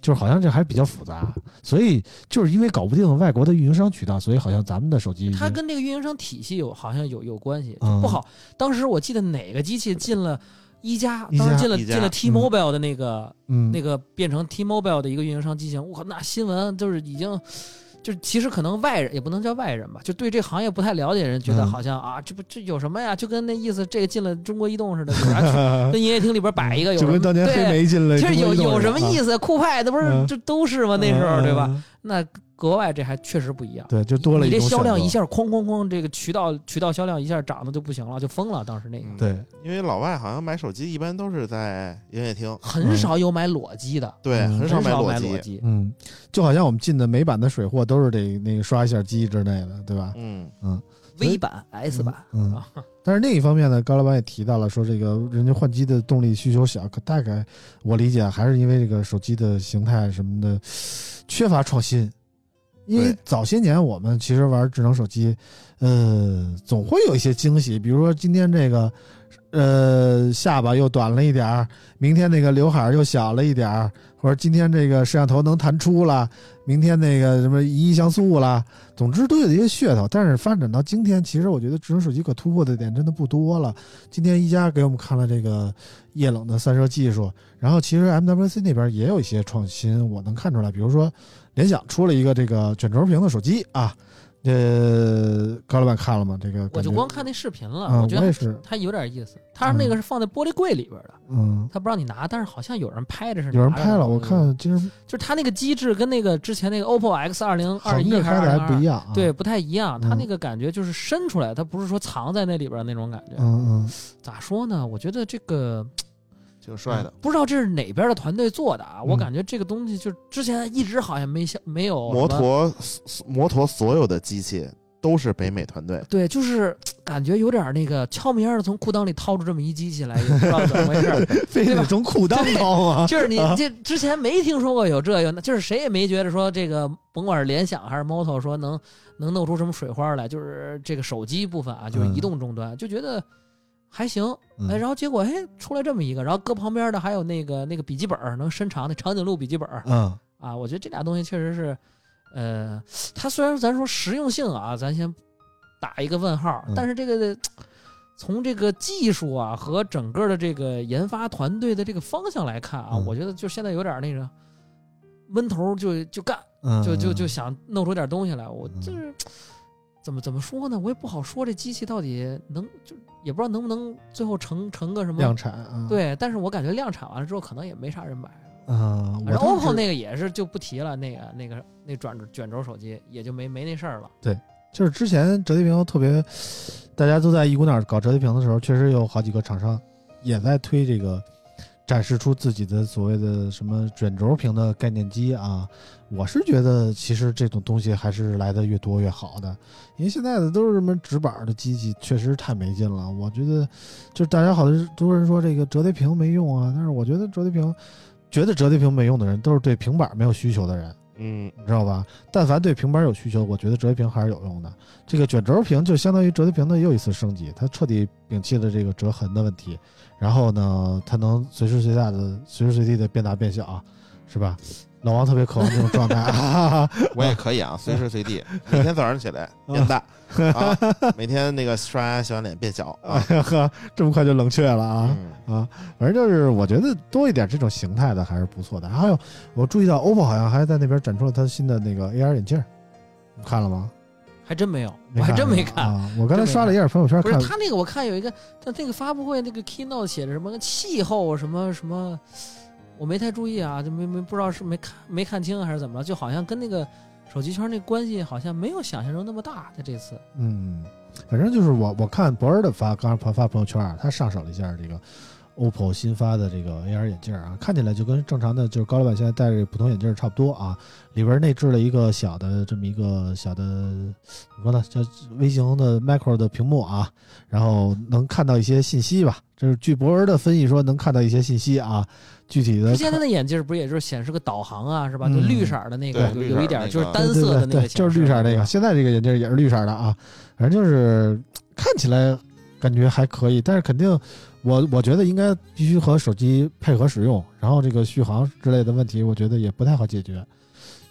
就是好像这还比较复杂，所以就是因为搞不定外国的运营商渠道，所以好像咱们的手机它跟这个运营商体系有好像有有关系，就嗯不好。当时我记得哪个机器进了一加，当时进了进了 T-Mobile 的那个、嗯那个变成 T-Mobile 的一个运营商机型，我靠，那新闻就是已经。就是其实可能外人也不能叫外人吧，就对这行业不太了解的人觉得嗯好像啊，这不这有什么呀？就跟那意思，这个进了中国移动似的，有啥区跟营业厅里边摆一个，有什么就跟当年黑对，莓进了其实有有什么？意思？酷派那不是嗯这都是吗？那时候对吧？嗯？那国外这还确实不一样。对，就多了一你这销量一下哐哐哐，这个渠道渠道销量一下涨的就不行了，就疯了。当时那个嗯对，因为老外好像买手机一般都是在营业厅，很少有买裸机的，对，嗯很少。买裸机。嗯，就好像我们进的美版的水货都是得那个刷一下机之类的，对吧？嗯，嗯 V 版、S 版嗯啊，但是另一方面呢，高老板也提到了，说这个人家换机的动力需求小，可大概我理解还是因为这个手机的形态什么的缺乏创新，因为早些年我们其实玩智能手机，呃，总会有一些惊喜，比如说今天这个，呃，下巴又短了一点儿，明天那个刘海儿又小了一点儿，或者今天这个摄像头能弹出了，明天那个什么一亿像素了，总之都有一些噱头。但是发展到今天，其实我觉得智能手机可突破的点真的不多了。今天一加给我们看了这个液冷的散热技术，然后其实 MWC 那边也有一些创新，我能看出来，比如说联想出了一个这个卷轴屏的手机啊，呃，高老板看了吗？这个我就光看那视频了，嗯，我觉得我也是，它有点意思。它那个是放在玻璃柜里边的，嗯，他不让你拿，但是好像有人拍着是有人拍了，我看其实就是它那个机制跟那个之前那个 OPPO X 二零二一还是二还不一样啊，对，不太一样。它嗯那个感觉就是伸出来，它不是说藏在那里边那种感觉。嗯嗯咋说呢？我觉得这个挺帅的。不知道这是哪边的团队做的啊？我嗯感觉这个东西就之前一直好像没想没有摩托摩托所有的机器都是北美团队，对，就是感觉有点那个悄咪的从裤裆里掏出这么一机器来，也不知道怎么回事儿。非得从裤裆掏啊，就是你这之前没听说过有这有那，就是谁也没觉得说这个，甭管是联想还是 Moto 说能能弄出什么水花来，就是这个手机部分啊，就是移动终端，就觉得还行。嗯哎，然后结果哎出来这么一个，然后搁旁边的还有那个那个笔记本能伸长的长颈鹿笔记本嗯啊，我觉得这俩东西确实是，呃，它虽然咱说实用性啊，咱先打一个问号，嗯但是这个。从这个技术啊和整个的这个研发团队的这个方向来看啊，嗯我觉得就现在有点那个闷头就就干，嗯，就就就想弄出点东西来。我嗯就是怎么怎么说呢？我也不好说这机器到底能就也不知道能不能最后成成个什么量产啊，对，但是我感觉量产完了之后，可能也没啥人买。啊，我然后 OPPO 那个也是就不提了，那个那个那转卷轴手机也就没没那事儿了。对就是之前折叠屏特别，大家都在一股脑儿搞折叠屏的时候，确实有好几个厂商也在推这个，展示出自己的所谓的什么卷轴屏的概念机啊。我是觉得其实这种东西还是来的越多越好的，因为现在的都是什么直板的机器，确实太没劲了。我觉得就是大家好多多人说这个折叠屏没用啊，但是我觉得折叠屏，觉得折叠屏没用的人，都是对平板没有需求的人。嗯，你知道吧？但凡对平板有需求，我觉得折叠屏还是有用的。这个卷轴屏就相当于折叠屏的又一次升级，它彻底摒弃了这个折痕的问题。然后呢，它能随时随地的、随时随地的变大变小，是吧？老王特别渴望这种状态，哈 哈我也可以啊，随时随地，每天早上起来变大啊，每天那个刷牙洗完脸变小啊，哈，这么快就冷却了啊！嗯啊，反正就是我觉得多一点这种形态的还是不错的。还有，我注意到 OPPO 好像还在那边展出了它新的那个 AR 眼镜，你看了吗？还真没有，我还真没看。啊！我刚才刷了一下朋友圈，看不是他那个，我看有一个他那个发布会那个 keynote 写的什么气候什么什么，我没太注意啊，就没没不知道是没看没看清还是怎么了，就好像跟那个手机圈那关系好像没有想象中那么大。他这次，嗯，反正就是我我看博尔的发刚发发朋友圈啊，他上手了一下这个 OPPO 新发的这个 AR 眼镜啊，看起来就跟正常的就是高老板现在戴着普通眼镜差不多啊，里边内置了一个小的这么一个小的怎么说呢，叫微型的 micro 的屏幕啊，然后能看到一些信息吧，就是据博尔的分析说能看到一些信息啊，具体的之前他的眼镜不是也就是显示个导航啊，是吧？就嗯绿色的那个，对有有一点就是单色的那个对对对，就是绿色那个。现在这个眼镜也是绿色的啊，反正就是看起来感觉还可以，但是肯定我我觉得应该必须和手机配合使用，然后这个续航之类的问题，我觉得也不太好解决。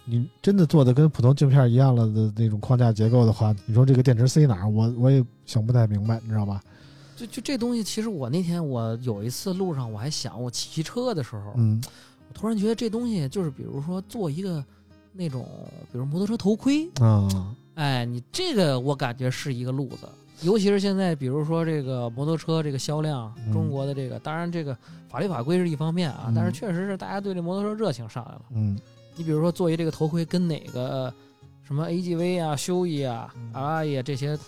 你真的做的跟普通镜片一样了的那种框架结构的话，你说这个电池塞哪儿？我我也想不太明白，你知道吧？就就这东西，其实我那天我有一次路上我还想，我骑车的时候，嗯我突然觉得这东西就是比如说做一个那种，比如摩托车头盔，啊哎，你这个我感觉是一个路子，尤其是现在，比如说这个摩托车这个销量，嗯中国的这个，当然这个法律法规是一方面啊，嗯但是确实是大家对这摩托车热情上来了。嗯你比如说做一这个头盔，跟哪个什么 AGV 啊、修一啊、嗯 RI 啊这些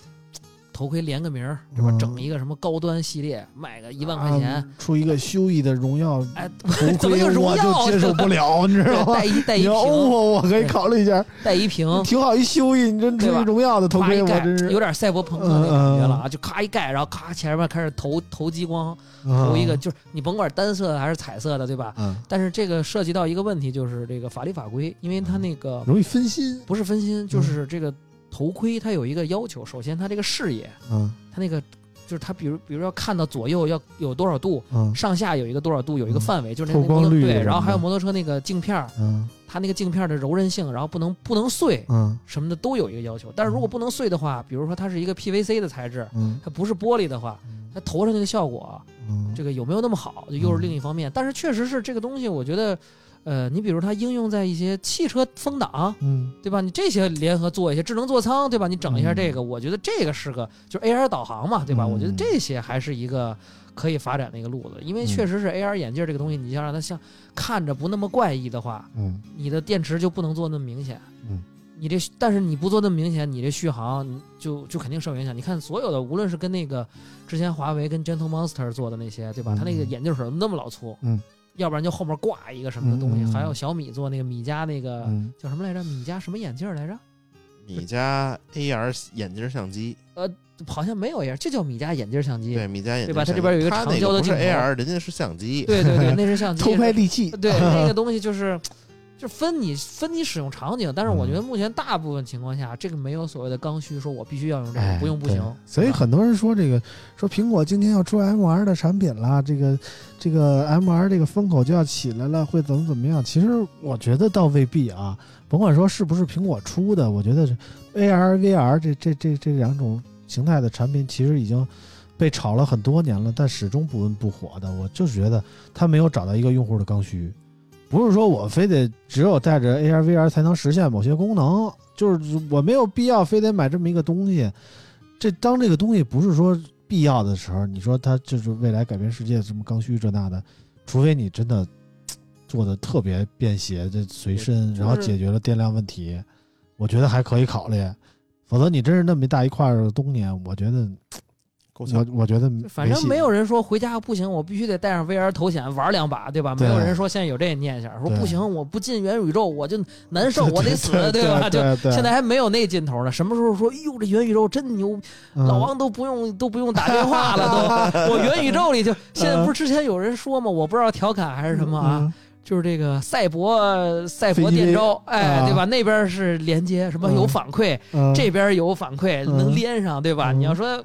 头盔连个名儿，对吧？嗯。整一个什么高端系列，卖个一万块钱，啊出一个修一的荣耀 哎，头 怎么盔，就荣我就耀接受不了，你知道吗？带？一带一你要屏，OPPO，我可以考虑一下，带一屏，挺好一修一，你真出一荣耀的头盔，我真是。有点赛博朋克那感觉了啊！就咔一盖，然后咔前面开始投投激光，投一个，就是你甭管单色的还是彩色的，对吧？嗯，但是这个涉及到一个问题，就是这个法律法规，因为它那个容易分心，不是分心，嗯就是这个头盔它有一个要求，首先它这个视野，嗯。它那个就是它比如比如要看到左右要有多少度，嗯。上下有一个多少度，有一个嗯范围，就是透那那摩托对，光率对然后还有摩托车那个镜片儿，嗯。它那个镜片儿的柔韧性，然后不能不能碎嗯。什么的都有一个要求。但是如果不能碎的话，比如说它是一个 PVC 的材质，嗯。它不是玻璃的话，它头上那个效果，嗯，这个有没有那么好，就又是另一方面。但是确实是这个东西，我觉得，呃，你比如它应用在一些汽车风挡，嗯对吧？你这些联合做一些智能座舱，对吧？你整一下这个，我觉得这个是个就是 AR 导航嘛，对吧？嗯我觉得这些还是一个可以发展的一个路子，因为确实是 AR 眼镜这个东西，你要让它像看着不那么怪异的话，嗯你的电池就不能做那么明显。嗯。你这，但是你不做那么明显，你这续航就就肯定受影响。你看所有的，无论是跟那个之前华为跟 Gentle Monster 做的那些，对吧？嗯它那个眼镜水那么老粗，嗯，要不然就后面挂一个什么的东西。嗯嗯嗯还有小米做那个米家那个、嗯叫什么来着？米家什么眼镜来着？米家 AR 眼镜相机，呃好像没有 AR，，就叫米家眼镜相机。对米家眼镜对吧它这边有一个长焦的不是镜头 AR，人家是相机。对对对，那是相机。偷拍利器，对 那个东西就是。就分你分你使用场景，但是我觉得目前大部分情况下，这个没有所谓的刚需，说我必须要用这哎个，不用不行。所以很多人说这个，说苹果今天要出 MR 的产品了，这个这个 MR 这个风口就要起来了，会怎么怎么样？其实我觉得倒未必啊，甭管说是不是苹果出的，我觉得是 AR、VR 这这这这两种形态的产品，其实已经被炒了很多年了，但始终不温不火的。我就是觉得它没有找到一个用户的刚需。不是说我非得只有带着 AR、VR 才能实现某些功能，就是我没有必要非得买这么一个东西。这当这个东西不是说必要的时候，你说它就是未来改变世界什么刚需这那的，除非你真的做的特别便携，这随身，就是然后解决了电量问题，我觉得还可以考虑。否则你真是那么一大一块东西，我觉得够呛我我觉得反正没有人说回家不行，我必须得带上 VR 头显玩两把，对吧？没有人说现在有这念想，说不行，我不进元宇宙我就难受，我得死，对吧？就现在还没有那劲头呢。什么时候说，哎呦，这元宇宙真牛，嗯老王都不用都不用打电话了，都 我元宇宙里就现在不是之前有人说吗？我不知道调侃还是什么啊，嗯就是这个赛博赛博电招，哎，啊对吧？那边是连接，什么有嗯反馈，嗯这边有反馈，嗯能连上，对吧？嗯你要说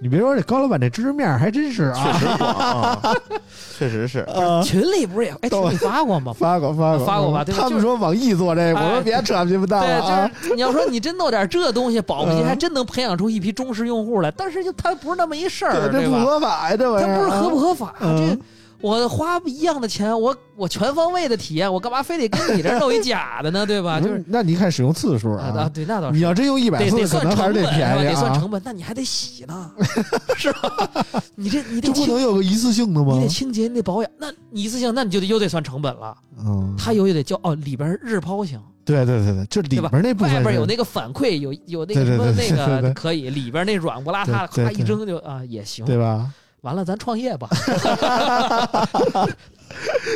你别说这高老板这知识面儿还真是啊，确实广啊，确实是。呃群里不是也哎群里发过吗？发过发过发过吧他们说网易做这个，我说哎别扯皮不蛋了啊对，就是你要说你真弄点这东西，保不齐嗯还真能培养出一批忠实用户来。但是就它不是那么一事儿，这不？合法呀，这玩意儿它不是合不啊合法？嗯这我花不一样的钱，我我全方位的体验，我干嘛非得跟你这弄一假的呢？对吧？就是那你看使用次数啊啊，对，那倒是你。要真用一百次，可能还是？得便宜啊得算成，本，那你还得洗呢，是吧？你这你得这不，能有个一次性的吗你？得清洁，你得保养，那你一次性，那你就得又得算成本了。嗯，它又得叫哦，里边日抛型，对对对对，这里边那部分外边有那个反馈，有有那个什么那个可以，里边那软不拉塌的，对对对夸一扔就啊也行。对吧？完了，咱创业吧。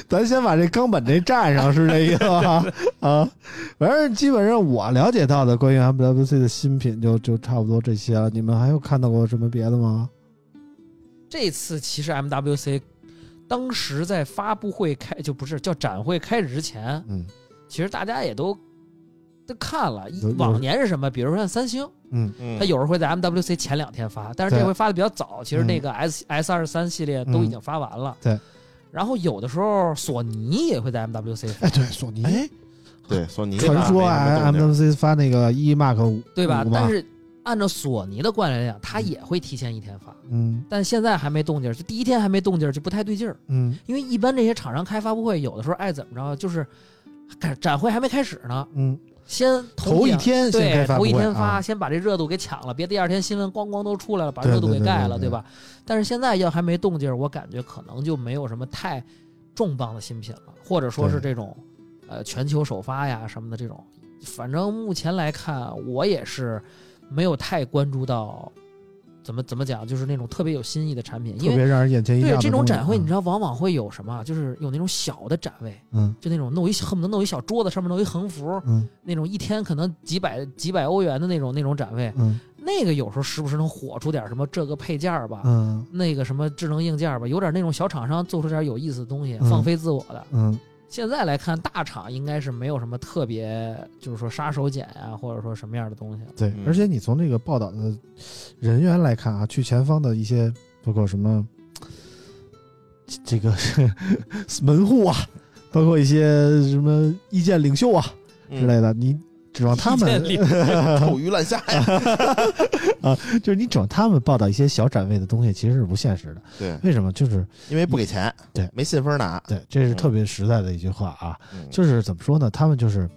咱先把这冈本这占上，是这意思吧？啊，反正基本上我了解到的关于 MWC 的新品就就差不多这些了。你们还有看到过什么别的吗？这次其实 MWC 当时在发布会开就不是叫展会开始之前，嗯其实大家也都都看了。往年是什么？比如说像三星，嗯嗯它有时候会在 MWC 前两天发，但是这回发的比较早。其实那个 S S 二三系列都已经发完了。嗯对。然后有的时候索尼也会在 MWC 发哎，，对，索尼哎，对，索尼传说，MWC 发那个 E Mark 五，对吧？但是按照索尼的惯例来讲，它也会提前一天发。嗯但现在还没动静儿，就第一天还没动静，就不太对劲儿。嗯因为一般这些厂商开发布会，有的时候爱怎么着，就是开展会还没开始呢，嗯，先头一天先开对头发布会一天发，啊，先把这热度给抢了，别第二天新闻咣咣都出来了，把热度给盖了，对吧？但是现在要还没动静，我感觉可能就没有什么太重磅的新品了，或者说是这种呃全球首发呀什么的这种。反正目前来看，我也是没有太关注到怎么怎么讲，就是那种特别有新意的产品，因为特别让人眼前一亮对这种展会，嗯你知道往往会有什么？就是有那种小的展位，嗯就那种弄一恨不得弄一小桌子，上面弄一横幅，嗯那种一天可能几百几百欧元的那种那种展位，嗯那个有时候时不时能火出点什么这个配件儿吧，嗯那个什么智能硬件吧，有点那种小厂商做出点有意思的东西，嗯放飞自我的。嗯现在来看，大厂应该是没有什么特别，就是说杀手锏呀，或者说什么样的东西了。对嗯，而且你从这个报道的人员来看啊，去前方的一些包括什么这个 门户啊，包括一些什么意见领袖啊嗯之类的，你指望他们臭鱼 烂虾呀 啊。就是你指望他们报道一些小展位的东西，其实是不现实的。对，为什么？就是因为不给钱，对没信封拿，对，这是特别实在的一句话啊。嗯就是怎么说呢？他们就是，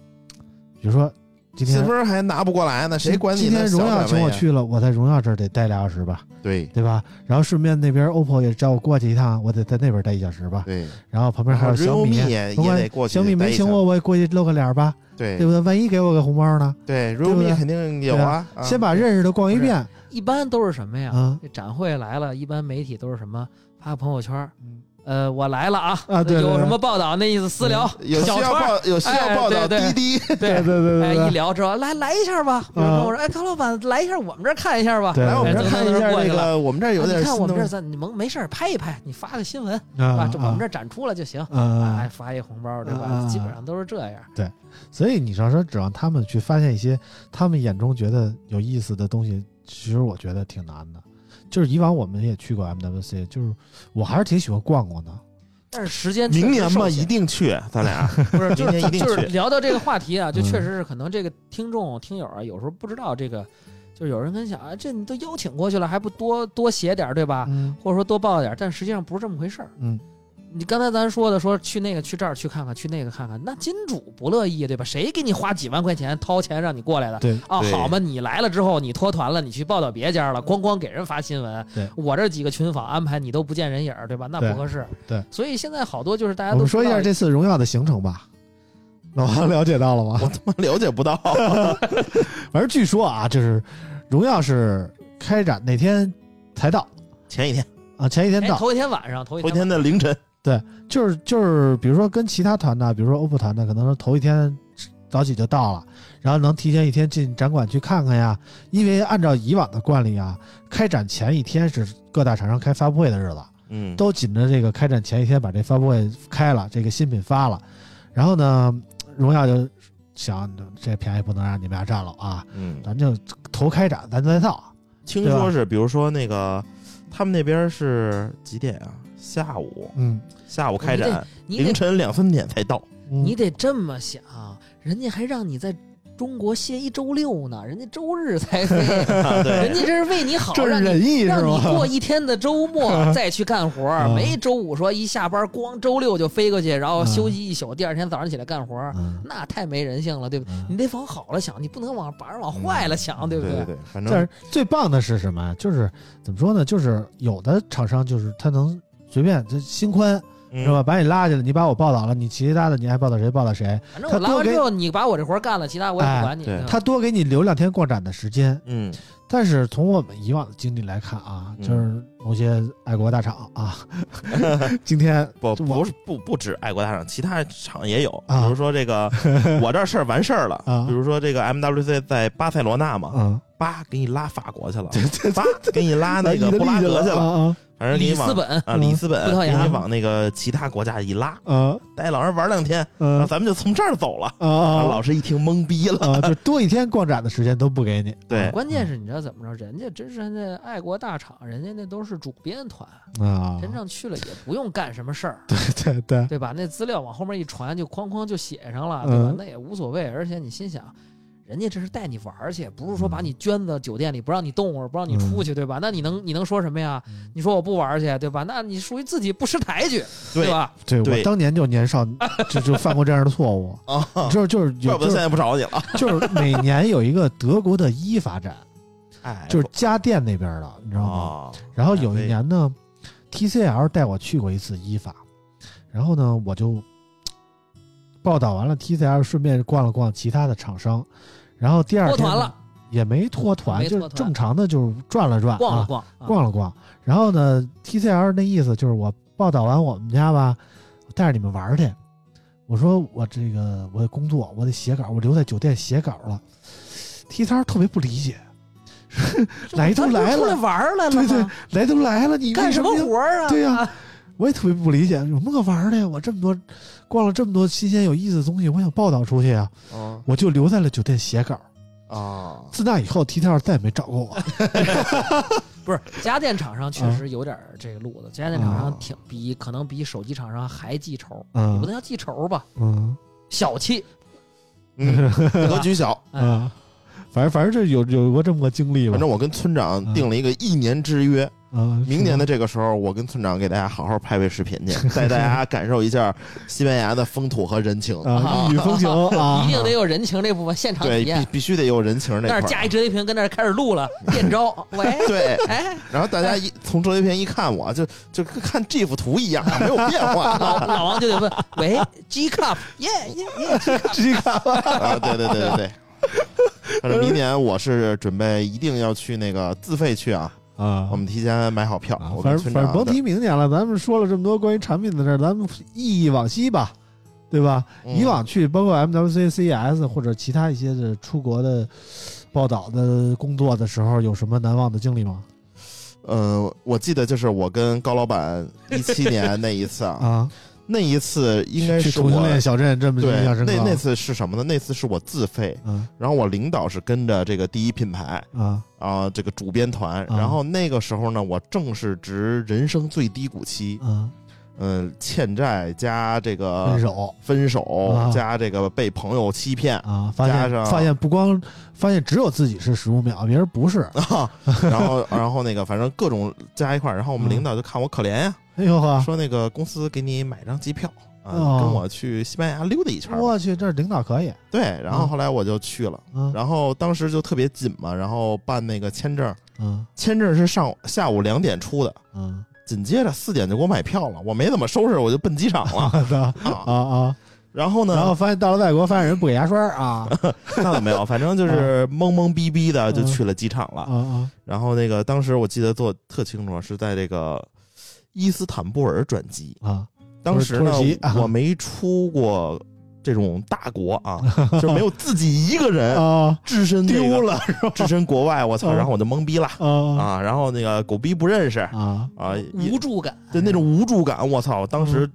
比如说今天信封还拿不过来呢，谁管你今天荣耀？请我去了，我在荣耀这儿得待俩小时吧，对对吧？然后顺便那边 OPPO 也叫我过去一趟，我得在那边待一小时吧。对，然后旁边还有小米，也也得过去小米没请我，我也过去露个脸吧，对对不对？万一给我个红包呢？对不对，realme 肯定有啊。啊先把认识的逛一遍一般都是什么呀？啊。展会来了，一般媒体都是什么发个朋友圈，嗯呃，我来了啊，啊对对对有什么报道那意思私聊，有需要报有需要报道滴滴，对对对哎，对一聊之后，来来一下吧。我说，哎，高老板来一下我们这儿看一下吧。来我们这看一下过去了这个，我们这儿有点啊你看。我们这儿咱你们没事儿拍一拍，你发个新闻是啊吧？这我们这展出了就行。啊哎，，发一红包对吧啊？基本上都是这样。对所以你要说指望他们去发现一些他们眼中觉得有意思的东西，其实我觉得挺难的。就是以往我们也去过 MWC，就是我还是挺喜欢逛逛的。但是时间明年嘛，一定去，咱俩 不是，就明年是就是一定去聊到这个话题啊，就嗯确实是可能这个听众听友啊，有时候不知道这个，就是有人跟想啊，这你都邀请过去了，还不多多写点儿对吧？嗯或者说多报点儿，但实际上不是这么回事儿。嗯，你刚才咱说的说去那个去这儿去看看，去那个看看，那金主不乐意对吧？谁给你花几万块钱掏钱让你过来的？对，啊，对好嘛，你来了之后，你脱团了，你去报道别家了，咣咣给人发新闻。对我这几个群访安排你都不见人影儿，对吧？那不合适。对，所以现在好多就是大家我们说一下这次荣耀的行程吧。老王了解到了吗？我他妈了解不到。反正据说啊，就是荣耀是开展那天才到前一天，啊，前一天哎，到，头一天晚上，头一头一天天的凌晨，就是就是，比如说跟其他团的，比如说 OPPO 团的，可能是头一天早起就到了，然后能提前一天进展馆去看看呀。因为按照以往的惯例啊，开展前一天是各大厂商开发布会的日子，嗯，都紧着这个开展前一天把这发布会开了，这个新品发了，然后呢，荣耀就想这便宜不能让你们俩占了啊，嗯，咱就头开展咱再到。听说是，比如说那个，他们那边是几点啊？下午，嗯，下午开展，凌晨两三点才到。嗯你得这么想，人家还让你在中国歇一周六呢，人家周日才 飞，人家这是为你好，这是让你仁义是让你？过一天的周末 再去干活，啊 没周五说一下班光周六就飞过去，然后啊休息一宿，第二天早上起来干活那太没人性了，对不对？嗯你得往好了想，你不能往把人往坏了想，对不对对对，反正但是最棒的是什么？就是怎么说呢？就是有的厂商就是他能随便这心宽嗯是吧？把你拉进来，你把我报道了，你其他的你爱报道谁报道谁，反正我拉完之后，你把我这活干了，其他我也不管你。他多给你留两天逛展的时间。嗯，但是从我们以往的经历来看啊，嗯就是某些爱国大厂啊，今天不不是不不止爱国大厂，其他厂也有，啊比如说这个 我这事儿完事儿了啊，比如说这个 MWC 在巴塞罗那嘛，嗯，叭给你拉法国去了，巴给你拉那个布拉格去了，啊反正给你往里斯本啊里斯本葡萄牙给你往那个其他国家一拉，啊啊带老人玩两天，然后啊咱们就从这儿走了。啊啊！老师一听懵逼了，啊，就多一天逛展的时间都不给你对，关键是你知道怎么着？人家真是那爱国大厂，人家那都是主编团，啊！真正去了也不用干什么事儿，对对对吧？那资料往后面一传，就哐哐就写上了，对吧嗯？那也无所谓。而且你心想，人家这是带你玩儿去，不是说把你圈到酒店里不让你动会儿，不让你出去，对吧？那你能你能说什么呀？你说我不玩儿去，对吧？那你属于自己不识抬举，对吧？对，对我当年就年少 就就犯过这样的错误，啊，就是就是有就是怪不得现在不找你了。就是每年有一个德国的衣法展，哎，就是家电那边的，你知道吗？哦，然后有一年呢，TCL 带我去过一次衣法，然后呢，我就报道完了 TCL，顺便逛了逛其他的厂商，然后第二天脱团了，也没脱团，就正常的就是转了转，啊逛了逛，啊逛了逛。然后呢，TCL 那意思就是我报道完我们家吧，我带着你们玩去。我说我这个我得工作，我得写稿，我留在酒店写稿了。TCL 特别不理解，来都来了，出来玩来了对对？，来都来了，你干什么活儿啊？对呀我也特别不理解，有什么可玩的呀？我这么多逛了这么多新鲜有意思的东西，我想报道出去啊，嗯我就留在了酒店写稿。啊，自那以后，TCL 再也没找过我。不是家电厂商啊确实有点儿这个路子，家电厂商挺比可能比手机厂商还记仇，也嗯不能叫记仇吧，嗯小气。嗯，格局小。哎嗯，反正反正这有有过这么个经历吧。反正我跟村长定了一个一年之约，嗯，明年的这个时候，我跟村长给大家好好拍拍视频去，带大家感受一下西班牙的风土和人情。啊，异域风情啊，一定得有人情这部分现场对，必体验。必须得有人情那块儿。那儿架一折叠屏，跟那儿开始录了，变招。喂，对，哎，然后大家一从折叠屏一看我，就就跟看 GIF 图一样，没有变化老老王就得问，喂，G cup，耶耶耶，G cup，啊！对对对对对。反正明年我是准备一定要去那个自费去啊，啊我们提前买好票。啊反正反正甭提明年了，咱们说了这么多关于产品的事儿，咱们忆忆往昔吧，对吧？嗯以往去包括 MWC、CES 或者其他一些的出国的报道的工作的时候，有什么难忘的经历吗？呃，我记得就是我跟高老板一七年那一次啊，啊，那一次应该是我同性恋小镇这么对印象深刻。那那次是什么呢？那次是我自费，嗯。然后我领导是跟着这个第一品牌啊。啊、这个主编团，啊。然后那个时候呢，我正是值人生最低谷期，啊，嗯、欠债加这个分手分手啊加这个被朋友欺骗。啊，发现加上发现不光发现只有自己是十五秒，别人不是。啊，然后，然后那个，反正各种加一块儿，然后我们嗯领导就看我可怜呀，哎呦呵，说那个公司给你买张机票啊，哦跟我去西班牙溜达一圈。我去，这领导可以。对，然后嗯后来我就去了，嗯然后当时就特别紧嘛，然后办那个签证，嗯签证是上午下午两点出的，嗯，紧接着四点就给我买票了，我没怎么收拾，我就奔机场了 啊啊。然后呢，然后发现到了外国，发现人不给牙刷啊 那倒没有，反正就是懵懵逼逼的就去了机场了。啊啊然后那个当时我记得做特清楚，是在这个伊斯坦布尔转机。啊！当时呢我没出过这种大国啊，就没有自己一个人啊，置身丢了是吧？置身国外，我操！啊然后我就懵逼了啊啊，然后那个狗逼不认识啊！啊，无助感，对那种无助感，我操！当时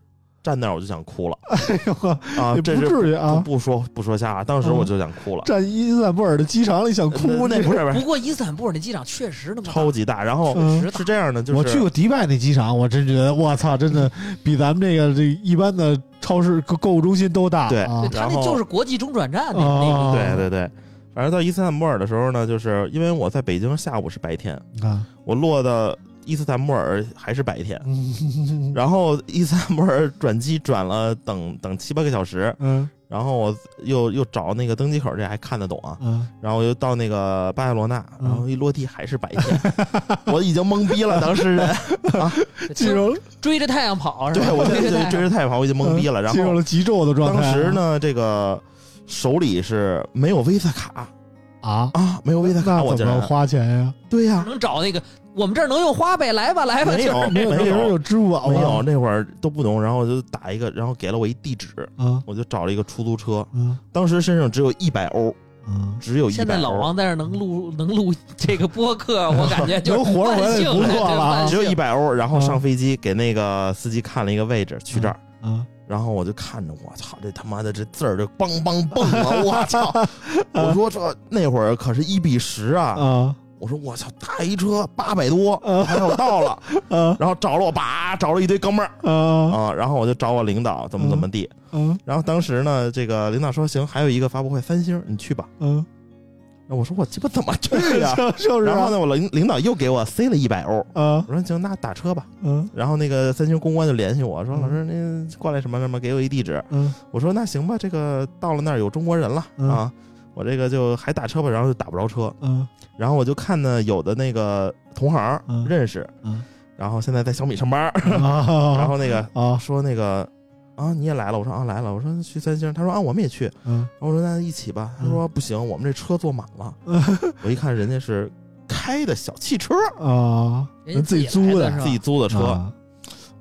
站那儿我就想哭了哎呦呵，啊，不这是不至于啊！不说不说瞎话，当时我就想哭了。站伊斯坦布尔的机场里想哭那不是不是不过伊斯坦布尔那机场确实那么超级大，然后是这样的，就是我去过迪拜那机场，我真觉得我操，真的 比咱们这个这一般的超市购购物中心都大。对。啊。对，他然后那就是国际中转站那哦那个对对对，反正到伊斯坦布尔的时候呢，就是因为我在北京下午是白天，啊，我落到伊斯坦布尔还是白天，嗯 然后伊斯坦布尔转机转了等等七八个小时，嗯然后我又又找那个登机口，这还看得懂啊。嗯然后又到那个巴塞罗那，嗯然后一落地还是白天，我已经懵逼了，当时人，进入追着太阳跑是吧？对我现在追着太阳追着太阳跑，我已经懵逼了。然后进入了极昼的状态。当时呢，这个手里是没有 Visa 卡啊，啊，没有 Visa 卡，我怎么花钱呀？对呀，能找那个我们这儿能用花呗，来吧来吧，没有没有。没有。支付宝没有，那会儿都不懂，然后我就打一个，然后给了我一地址，啊。我就找了一个出租车，嗯当时身上只有一百欧，嗯，只有一现在老，王在这能录能录这个播客，我感觉就是能活着回来就不错了只有一百欧，然后嗯上飞机给那个司机看了一个位置，去这儿。啊。然后我就看着，我操，这他妈的这字儿就梆梆蹦啊！我操！我说这那会儿可是一比十啊！啊我说我操，大一车八百多，啊还有到了，啊然后找了我爸，找了一堆哥们儿。啊啊，然后我就找我领导怎么怎么地。嗯。然后当时呢，这个领导说行，还有一个发布会，三星，你去吧。嗯，那我说我鸡巴怎么去呀、然后呢，我领领导又给我塞了一百欧，啊我说行，那打车吧。嗯。然后那个三星公关就联系我说，嗯老师您过来什么什么，给我一地址。嗯。我说那行吧，这个到了那儿有中国人了、嗯。啊，我这个就还打车吧，然后就打不着车。嗯然后我就看呢，有的那个同行、嗯认识，嗯然后现在在小米上班，啊，然后那个啊说那个啊，你也来了？我说啊来了。我说去三星，他说啊我们也去。嗯然后我说那一起吧。他说不行，我们这车坐满了。我一看人家是开的小汽车，啊，人家自己租的自己租的车。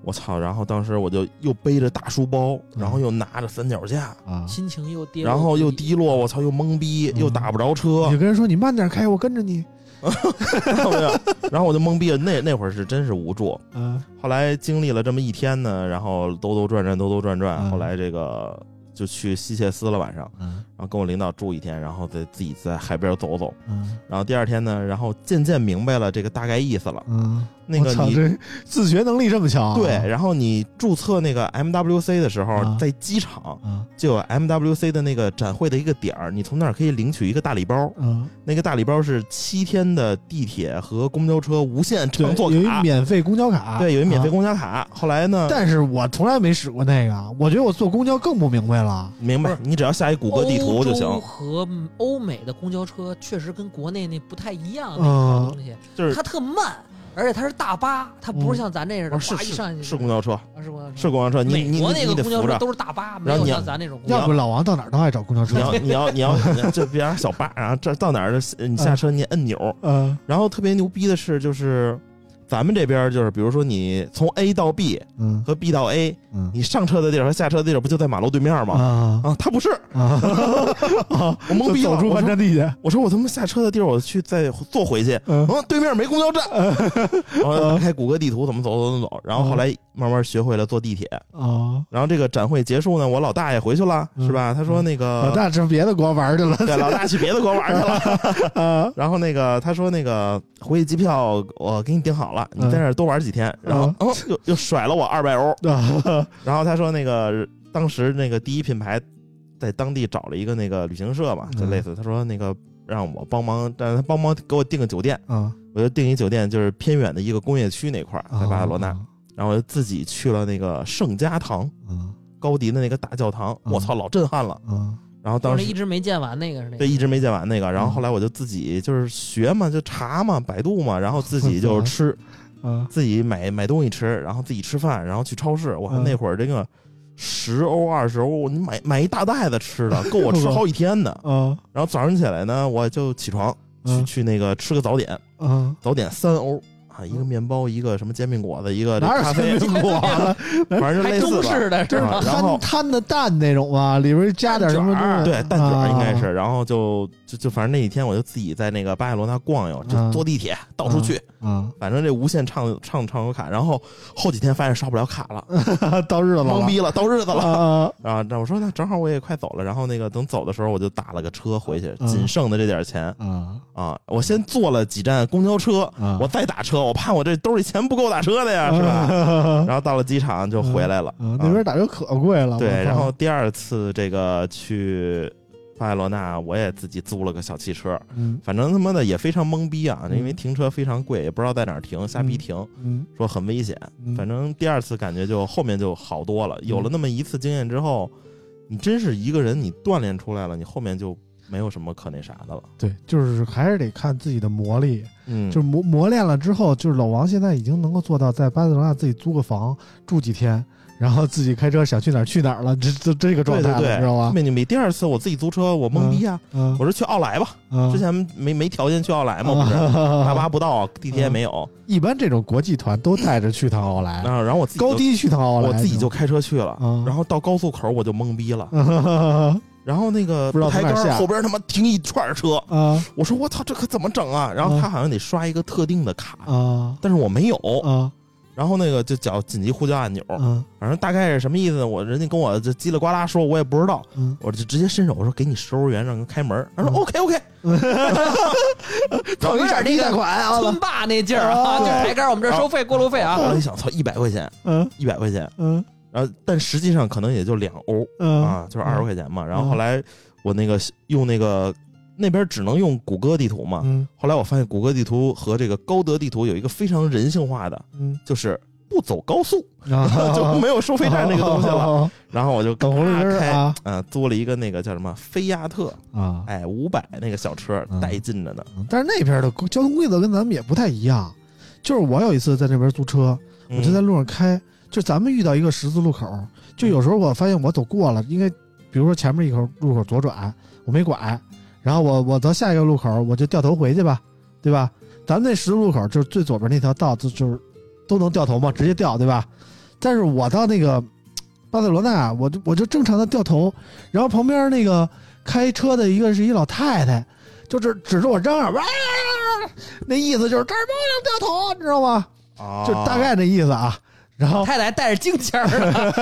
啊我操！然后当时我就又背着大书包，然后又拿着三脚架，啊，心情又低落然后又低落，我操，又懵逼，嗯又打不着你车你，跟人说你慢点开，我跟着你。然后我就然后我就懵逼了。那那会儿是真是无助。啊后来经历了这么一天呢，然后兜兜转转，兜兜转转，嗯后来这个就去西切斯了晚上，嗯然后跟我领导住一天，然后再自己在海边走走。嗯然后第二天呢，然后渐渐明白了这个大概意思了。嗯，那个你这自学能力这么强啊？对，然后你注册那个 MWC 的时候，啊在机场啊就有 MWC 的那个展会的一个点儿，你从那儿可以领取一个大礼包。嗯，那个大礼包是七天的地铁和公交车无限乘，坐有一卡，免费公交卡，对，有一免费啊公交卡。后来呢，但是我从来没使过那个，我觉得我坐公交更不明白了。明白，你只要下一谷歌地图就行。和欧美的公交车确实跟国内那不太一样，那嗯个东西就是它特慢，而且它是大巴，它不是嗯像咱这似的，哦是一上去是是公交车，啊是公交车，是公交车，你你美国那你你得个公交车扶着。都是大巴，没有像咱那种要不老王到哪儿都爱找公交车你。要你要你要你要 就比方说小巴，然后这到哪儿的你下车你摁钮，嗯然后特别牛逼的是就是。咱们这边就是，比如说你从 A 到 B 嗯和 B 到 A，嗯你上车的地儿和下车的地儿不就在马路对面吗？啊啊，他不是！我懵逼了。走出我说万占地去。我说我他妈下车的地儿，我去再坐回去。嗯啊，对面没公交站。然后打开谷歌地图，怎么走走怎么走。然后后来慢慢学会了坐地铁。啊，然后这个展会结束呢，我老大爷回去了，嗯是吧？他说那个老大上别的国玩去了。对，老大去别的国玩去了。啊然后那个他说那个回去机票我给你订好了，你在那儿多玩几天。然后哦，又又甩了我二百欧。啊然后他说那个当时那个第一品牌在当地找了一个那个旅行社嘛，就类似他说那个让我帮忙，让他帮忙给我订个酒店，啊！我就订一酒店，就是偏远的一个工业区那块儿，在巴塞罗那。然后我就自己去了那个圣家堂，啊高迪的那个大教堂，嗯我操，老震撼了。啊然后当时一直没见完那个是那个，这一直没见完那个，然后后来我就自己就是学嘛，就查嘛，百度嘛，然后自己就 吃，嗯自己买买东西吃，然后自己吃饭，然后去超市。我看嗯那会儿这个十欧二十欧，你买买一大袋子吃的，够我吃 好几天的。啊然后早上起来呢，我就起床去嗯去那个吃个早点，嗯！早点三欧啊，一个面包，一个什么煎饼果子，一个这哪有煎饼果子？反正类似的是这是摊摊的蛋那种啊，里边加点什么东西？对，蛋卷应该啊是，然后就就就反正那一天我就自己在那个巴塞罗那逛悠，就嗯坐地铁到处去，啊反正这无限畅畅畅游卡，然后后几天发现刷不了卡了，啊！到日子了，懵逼了，到日子了。啊啊，那我说那正好我也快走了，然后那个等走的时候我就打了个车回去，嗯仅剩的这点钱啊啊，我先坐了几站公交车，啊！我再打车，我怕我这兜里钱不够打车的呀，是吧？吧？然后到了机场就回来了，啊，那边打车可贵了。对，然后第二次这个去巴塞罗那，我也自己租了个小汽车，嗯反正他妈的也非常懵逼啊，嗯因为停车非常贵，也不知道在哪儿停，瞎逼停，嗯，说很危险。嗯反正第二次感觉就后面就好多了，有了那么一次经验之后，你真是一个人，你锻炼出来了，你后面就没有什么可那啥的了。对，就是还是得看自己的磨砺，嗯，就是磨磨练了之后，就是老王现在已经能够做到在巴塞罗那自己租个房住几天，然后自己开车想去哪儿去哪儿了，这这这个状态了，对对对，知道吧？特？别牛逼。第二次我自己租车，我懵逼啊，嗯，我说去奥莱吧，嗯。之前没没条件去奥莱嘛，不是？大巴不到，地铁也没有，一般这种国际团都带着去趟奥莱，然后然后我自己高低去趟奥莱，我自己就开车去了，嗯。然后到高速口我就懵逼了，啊 然后那个不知道后边他妈停一串车，啊我说我操，这可怎么整啊？然后他好像得刷一个特定的卡，啊但是我没有，啊然后那个就叫紧急呼叫按钮，啊反正大概是什么意思呢？我人家跟我这叽里呱啦说，我也不知道，嗯，我就直接伸手我说给你十欧元让人开门，他说嗯 OK OK，等一下低贷款啊，村霸那劲儿啊，啊就抬杆，我们这收费过路费啊。后。来一想，操，一百块钱，嗯。一百块钱，嗯。然后但实际上可能也就两欧嗯。啊，就是二十块钱嘛。然后后来我那个用那个那边只能用谷歌地图嘛，嗯后来我发现谷歌地图和这个高德地图有一个非常人性化的，嗯就是不走高速，啊，就没有收费站那个东西了。了然后我就等红绿灯开，啊嗯，租了一个那个叫什么菲亚特，啊。哎，五百那个小车嗯带劲着呢。但是那边的交通规则跟咱们也不太一样。就是我有一次在那边租车，我就在路上开，就咱们遇到一个十字路口，就有时候我发现我走过了，应该比如说前面一口路口左转，我没拐，然后我我到下一个路口我就掉头回去吧，对吧？咱们那十字路口就是最左边那条道，就就是都能掉头嘛，直接掉，对吧？但是我到那个 巴塞罗那，我就我就正常的掉头，然后旁边那个开车的一个是一老太太，就指指着我嚷嚷，哇，那意思就是这儿不能掉头，你知道吗？啊，就大概那意思啊。然后太太还带着京腔儿呢，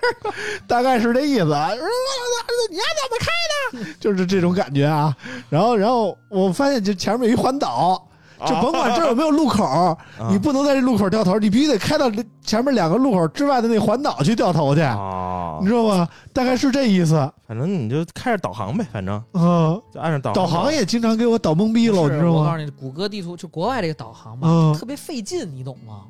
大概是这意思啊。说你丫怎么开的？就是这种感觉啊。然后，然后我发现就前面有一环岛，就甭管这儿有没有路口，啊你不能在这路口掉头，你必须得开到前面两个路口之外的那环岛去掉头去，啊你，知道吗？大概是这意思。反正你就开着导航呗，反正嗯，就按照导导航也经常给我导懵逼了，你知道吗？我告诉你，谷歌地图就国外这个导航吧，嗯特别费劲，你懂吗？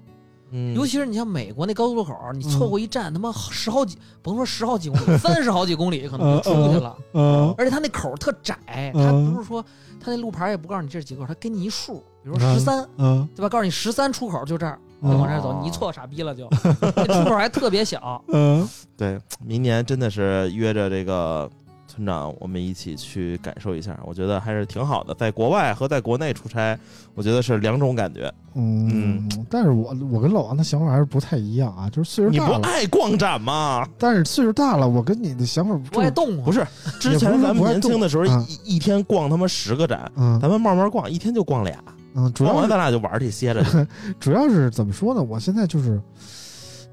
嗯，尤其是你像美国那高速路口，你错过一站，他妈十好几，甭说十好几公里，三十好几公里可能就出去了。嗯而且它那口特窄，它嗯。不是说它那路牌也不告诉你这是几个口，它给你一数，比如十三，嗯。对吧？告诉你十三出口就这儿，往这儿走，你一错傻逼了就，那出口还特别小。嗯。对，明年真的是约着这个村长，我们一起去感受一下，我觉得还是挺好的。在国外和在国内出差，我觉得是两种感觉。嗯，但是我我跟老王的想法还是不太一样啊，就是岁数你不大了，爱逛展吗？但是岁数大了，我跟你的想法不爱动啊，不是，之前咱们年轻的时候一一天逛他妈十个展，嗯咱们慢慢逛，一天就逛俩，嗯，主逛要咱俩就玩去歇着去。主要是怎么说呢？我现在就是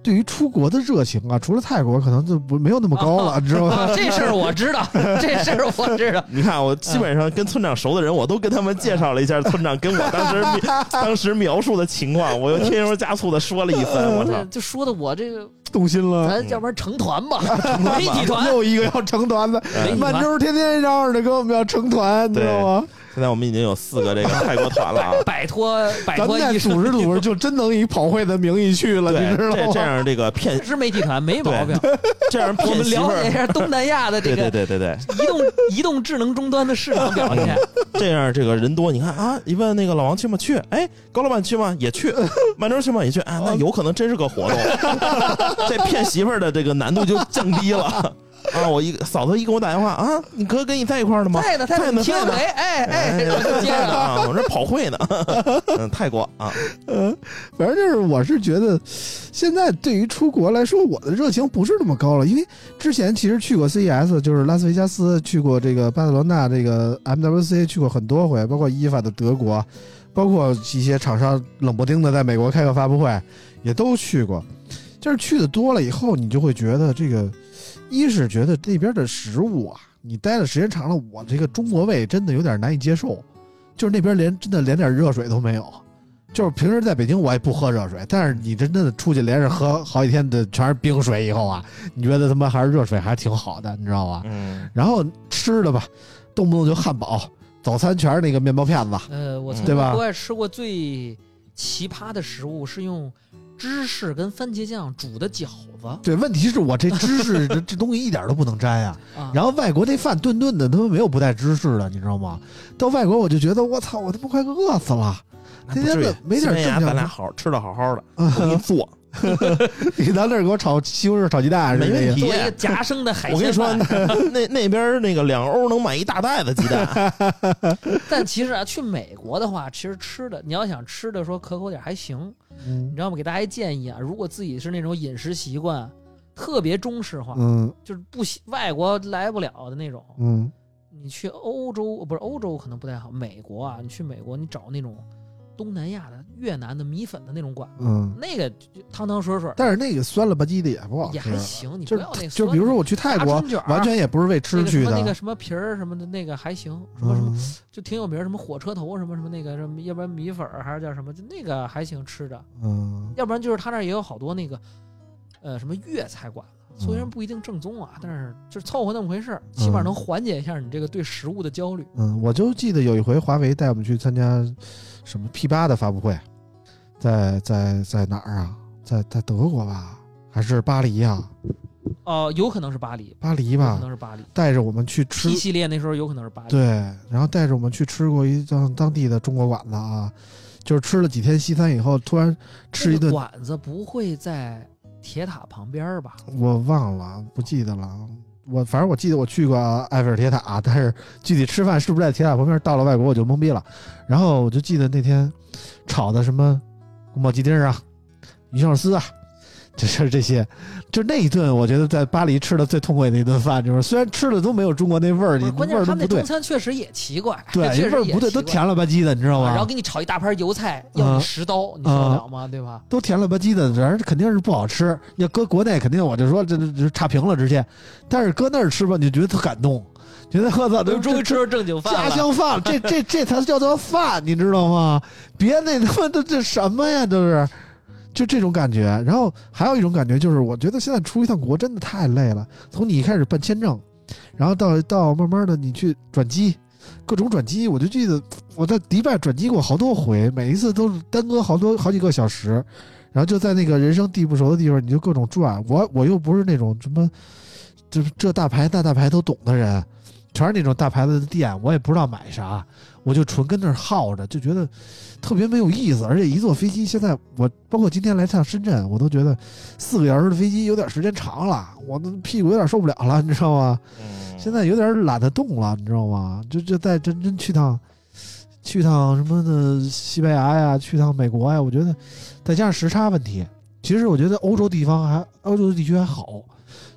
对于出国的热情啊，除了泰国，可能就不没有那么高了，你知道吗？啊，这事儿我知道，这事儿我知道。你看，我基本上跟村长熟的人，我都跟他们介绍了一下村长跟我当时 当时描述的情况，我又添油加醋的说了一番。我操这，就说的我这个，动心了。咱要不然成团吧，媒体团，又一个要成团的，嗯满洲天天嚷嚷着跟我们要成团，你知道吗？现在我们已经有四个这个 泰国团了啊。摆脱摆咱再脱一组织组织，就真能以跑会的名义去了，对你知，道吗？这这样这个骗 是媒体团没毛病。这样我们了解一，下东南亚的这对对个对对对，移动移动智能终端的市场表现。这样这个人多，你看啊，一问那个老王去吗？去，哎，高老板去吗？也去，满洲去吗？也去，啊，那有可能真是个活动，这骗媳妇儿的这个难度就降低了。啊！我一嫂子一给我打电话啊，你哥跟你在一块儿呢吗？在呢，在呢，在呢哎哎，然后就接着。啊，我这跑会呢，嗯，泰国啊，嗯，反正就是，我是觉得现在对于出国来说，我的热情不是那么高了，因为之前其实去过 CES，就是拉斯维加斯，去过这个巴塞罗那，这个 MWC 去过很多回，包括伊法的德国，包括一些厂商冷不丁的在美国开个发布会，也都去过。就是去的多了以后，你就会觉得这个，一是觉得那边的食物啊，你待的时间长了，我这个中国胃真的有点难以接受，就是那边连真的连点热水都没有。就是平时在北京我也不喝热水，但是你真的出去连着喝好几天的全是冰水以后啊，你觉得他妈还是热水还挺好的，你知道吧？嗯，然后吃的吧，动不动就汉堡，早餐全是那个面包片子，呃，我曾对吧国外吃过最奇葩的食物是用芝士跟番茄酱煮的饺子对，问题是我这芝士 这这东西一点都不能沾呀、啊。然后外国那饭顿顿的，他们没有不带芝士的，你知道吗？到外国我就觉得我操，我他妈快饿死了。天天的没点正咱俩经，好吃的好好的，我给你做，你到那儿给我炒西红柿炒鸡蛋是没问题做一个夹生的海鲜我跟你说鲜，，那那边那个两欧能买一大袋子鸡蛋，但其实啊，去美国的话，其实吃的你要想吃的说可口点还行，嗯你知道吗？给大家一建议啊，如果自己是那种饮食习惯特别中式化，嗯就是不喜外国来不了的那种，嗯你去欧洲不是欧洲可能不太好，美国啊，你去美国你找那种东南亚的、越南的米粉的那种馆子，嗯，那个就汤汤水水。但是那个酸了吧唧的也不好吃。也，还行，你不就要那就比如说我去泰国完全也不是为吃去的，那个什么那个什么皮儿什么的，那个还行，什么什么嗯。就挺有名，什么火车头什么什么那个什么，要不然米粉还是叫什么，就那个还行吃的，嗯。要不然就是他那儿也有好多那个，呃，什么粤菜馆子，虽然不一定正宗啊，但是就是凑合那么回事儿，起码嗯能缓解一下你这个对食物的焦虑。嗯，我就记得有一回华为带我们去参加什么 P 八的发布会，在在在哪儿啊？在在德国吧，还是巴黎呀、哦、有可能是巴黎，巴黎吧可，能是巴黎带着我们去吃 P 系列那时候有可能是巴黎。对，然后带着我们去吃过一当当地的中国馆子啊，就是吃了几天西餐以后，突然吃一顿那个，馆子不会在铁塔旁边吧？我忘了，不记得了。我反正我记得我去过埃菲尔铁塔，但是具体吃饭是不是在铁塔旁边，到了外国我就懵逼了。然后我就记得那天炒的什么宫保鸡丁啊、鱼香肉丝啊，就是这些。就那一顿，我觉得在巴黎吃的最痛快的一顿饭，就是虽然吃的都没有中国那味儿，你关键是他们那中，餐确实也奇怪，对，味儿不对，都甜了吧唧的，你知道吗？然后给你炒一大盘油菜，要嗯你十刀，你受得了吗？对吧？都甜了吧唧的，反正肯定是不好吃。要搁国内，肯定我就说这这这差评了直接。但是搁那儿吃吧，你就觉得特感动，觉得我操，都终于吃着正经饭家。乡饭，这 这这才叫做饭，你知道吗？别那他妈的这什么呀，都是就这种感觉。然后还有一种感觉就是，我觉得现在出一趟国真的太累了。从你一开始办签证，然后到到慢慢的你去转机，各种转机，我就记得我在迪拜转机过好多回，每一次都是耽搁好多好几个小时。然后就在那个人生地不熟的地方，你就各种转。我我又不是那种什么，这这大牌那大牌都懂的人，全是那种大牌子的店，我也不知道买啥，我就纯跟那儿耗着，就觉得特别没有意思。而且一坐飞机，现在我包括今天来趟深圳，我都觉得四个小时的飞机有点时间长了，我的屁股有点受不了了，你知道吗？嗯现在有点懒得动了，你知道吗？就就再真真去趟，去趟什么的西班牙呀，去趟美国呀，我觉得再加上时差问题，其实我觉得欧洲地方还欧洲地区还好，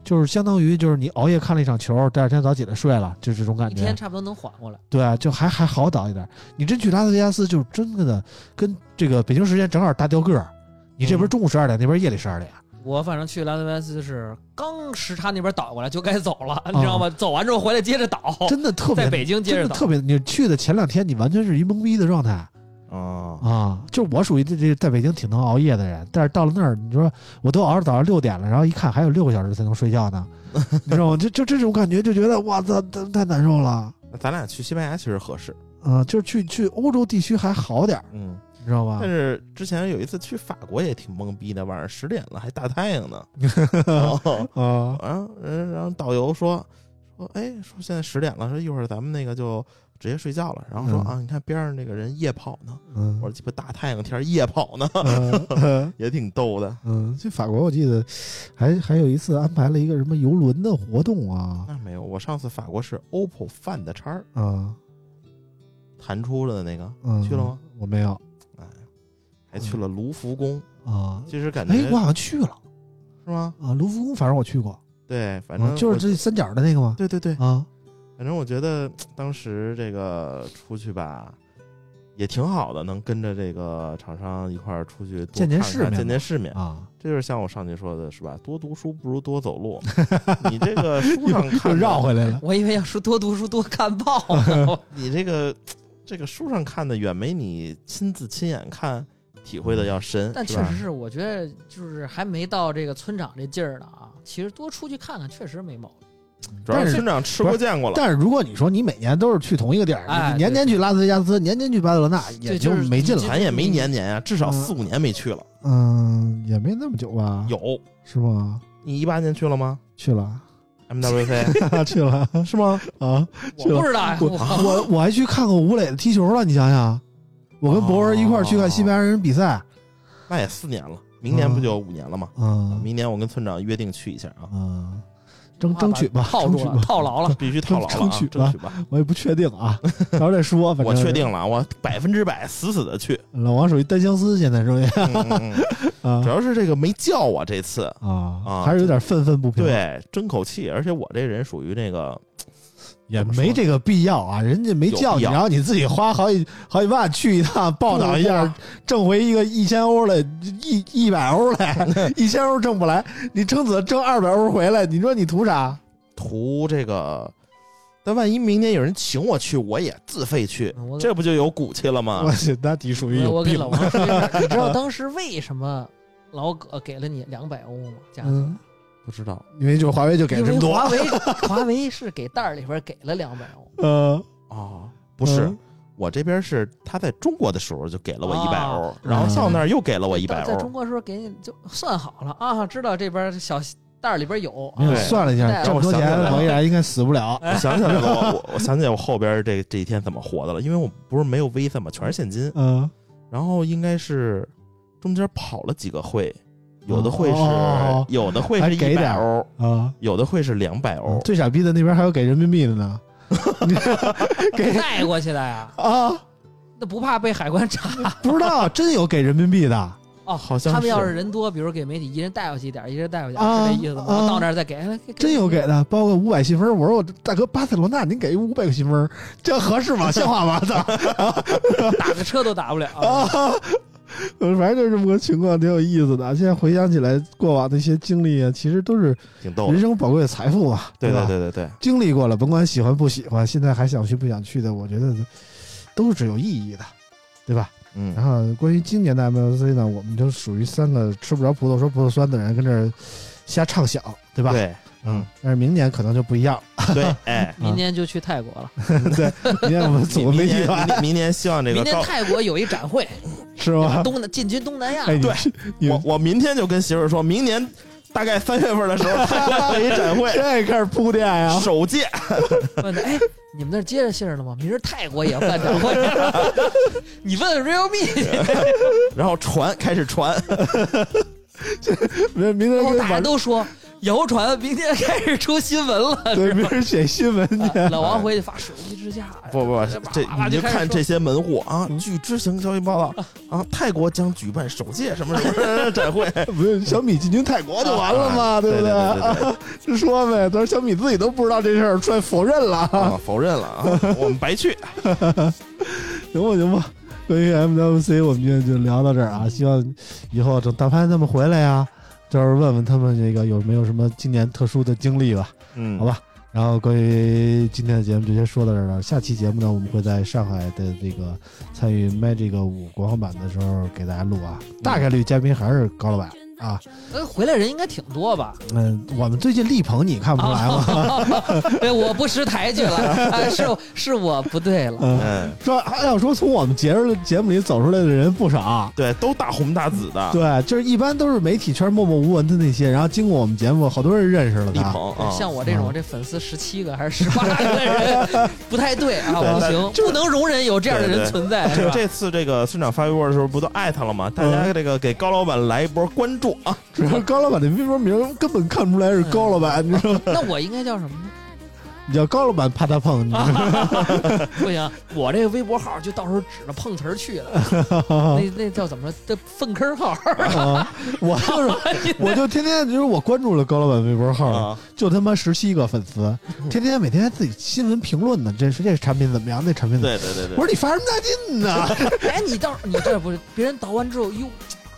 就是相当于就是你熬夜看了一场球，第二天早起来睡了，就这种感一觉。天差不多能缓过来。对，就还还好倒一点。你真去拉斯维加斯，就是真的跟这个北京时间正好大调个儿。你这边中午十二点，那边夜里十二点。我反正去拉斯维加斯是刚时差那边倒过来就该走了，你知道吗？走完之后回来接着倒，真的特别在北京接着倒。特别，你去的前两天，你完全是一懵逼的状态啊，啊！就我属于这这在北京挺能熬夜的人，但是到了那儿，你说我都熬到早上六点了，然后一看还有六个小时才能睡觉呢，你知道吗？就就这种感觉，就觉得哇操，太太难受了。那咱俩去西班牙其实合适，啊，就是去去欧洲地区还好点儿，嗯。你知道吧但？是之前有一次去法国也挺懵逼的，晚上十点了还大太阳呢。然后啊然后人然后导游说说哎说现在十点了，说一会儿咱们那个就直接睡觉了。然后说嗯啊，你看边上那个人夜跑呢，嗯我说鸡巴大太阳天夜跑呢，嗯也挺逗的。嗯，去法国我记得还还有一次安排了一个什么游轮的活动啊那没有，我上次法国是 OPPO Find 叉啊弹出了的那个，嗯，去了吗？我没有哎，还去了卢浮宫，啊。其实感觉哎，我好像去了是吗？啊，卢浮宫，反正我去过，对，反啊正我就是这三角的那个吗？对对对，啊，反正我觉得当时这个出去吧，也挺好的，能跟着这个厂商一块儿出去见见世面见见世面。啊，这就是像我上去说的是吧？多读书不如多走路。你这个书上 看绕回来了。我以为要说多读书多看报呢。你这个这个书上看的远没你亲自亲眼看体会的要深，但确实是，我觉得就是还没到这个村长这劲儿呢啊。其实多出去看看确实没毛病。主要是村长吃过见过了。但是如果你说你每年都是去同一个地儿，哎你年年去拉斯维加斯，年年去巴塞罗那，也就没劲了。咱也没年年啊，至少嗯四五年没去了。嗯，也没那么久吧？有，是吗？你一八年去了吗去了，？MWC 去了 是吗？啊！我不知道呀，我我我我还去看过吴磊的踢球了，你想想，我跟博文一块儿去看西班牙人比赛，那也四年了，明年不就五年了吗？嗯明年我跟村长约定去一下啊，嗯，争争取吧，套住了，套牢了。必须套牢了啊，争取吧争取吧。我也不确定啊，到时候再说。反正我确定了，我百分之百死死的去。老王属于单相思，现在属于 主要是这个没叫我这次，啊啊还是有点愤愤不平。，对，争口气。而且我这人属于那个，也没这个必要啊，人家没叫你，然后你自己花好几好几万去一趟，报道一下，挣回一个一千欧来，一一百欧来，一千欧挣不来，你撑死挣二百欧回来，你说你图啥？图这个。但万一明年有人请我去，我也自费去这不就有骨气了吗我？去，那你属于有病我给老。王说一下，你知道当时为什么老葛给了你两百欧吗？价格？嗯，不知道。因为就华为就给这么多。华。为 华为是给袋儿里边给了两百欧，呃，哦，不是嗯，我这边是他在中国的时候就给了我啊一百欧，然后到那儿又给了我一百欧。在中国时候给你就算好了啊，知道这边小袋儿里边有，算了一下，这么多钱我想起来了。我依然应该死不了。我想起来我我想起来我后边这这一天怎么活的了，因为我不是没有 Visa 嘛，全是现金，嗯。然后应该是中间跑了几个会，有的会是哦有的会是一百还给点欧，啊。有的会是两百欧。最傻逼的那边还有给人民币的呢，给带过去的呀，啊，那不怕被海关查 不知道真有给人民币的，哦？好像他们要是是人多，比如给媒体一人带过去一点，一人带过去，啊是这意思吗？啊到那儿再给，真有给的，包括五百积分。我说我大哥巴塞罗那，您给五百个积分，这合适吗？像话吗？操！打个车都打不了。啊，反正就是这么个情况，挺有意思的。现在回想起来，过往的一些经历啊，其实都是挺逗。人生宝贵的财富啊，对吧？对对对对，经历过了，甭管喜欢不喜欢，现在还想去不想去的，我觉得都是有意义的，对吧？嗯然嗯，后关于今年的 MLC 呢，我们就属于三个吃不着葡萄说葡萄酸的人，跟这儿瞎畅想，对吧？，对，嗯，但是明年可能就不一样。对，哎，明年就去泰国了，对，明年我们组个明年明明年希望这个明年，泰国有一展会，是吧？东南进军东南亚。哎，对我我明天就跟媳妇儿说，明年大概三月份的时候，泰国有一展会，现在开始铺垫呀？首届，问他，哎，你们那接着信儿了吗？明儿泰国也要办展会，你问 realme，然后传开始传，明明天都说谣传明天开始出新闻了。对，明儿写新闻去。啊老王回去发手机支架，不不，这你就看这些门户啊，嗯据知情消息报道啊，泰国将举办首届什么什么 展会，不是小米进军泰国就完了嘛，啊对不对就 说呗，但是小米自己都不知道这事儿，出来否认了。啊，否认了啊，我们白去。行吧，行吧。关于 MWC，我们今天就聊到这儿啊。希望以后等大潘他们回来呀，就是问问他们这个有没有什么今年特殊的经历吧，嗯，好吧。然后关于今天的节目就先说到这儿了。下期节目呢，我们会在上海的这个参与 Magic 五国行版的时候给大家录啊。大概率嘉宾还是高老板啊。呃，回来人应该挺多吧？嗯，我们最近力捧你看不出来吗？对，我不识抬举了，啊是是我不对了。嗯，嗯，说还要说从我们节日节目里走出来的人不少。对，都大红大紫的，对，就是一般都是媒体圈默默无闻的那些，然后经过我们节目，好多人认识了他。力捧啊，像我这种嗯这粉丝十七个还是十八个的人，不太对啊，不行，不能容忍有这样的人存在，这次这个村长发微博的时候，不都艾特了吗？大家这个给高老板来一波关注啊！主要高老板的微博名根本看不出来是高老板，你知道吗？那我应该叫什么呢？你叫高老板怕他碰，你知道吗？不行，我这个微博号就到时候指着碰瓷儿去了，那那叫怎么说？这粪坑号，啊我就是，我就天天就是我关注了高老板微博号，啊，就他妈十七个粉丝，天天每天自己新闻评论呢，这是这产品怎么样，那产品怎么样？对对对对，我说你发什么大劲呢？哎，你到你这不是别人倒完之后，哟，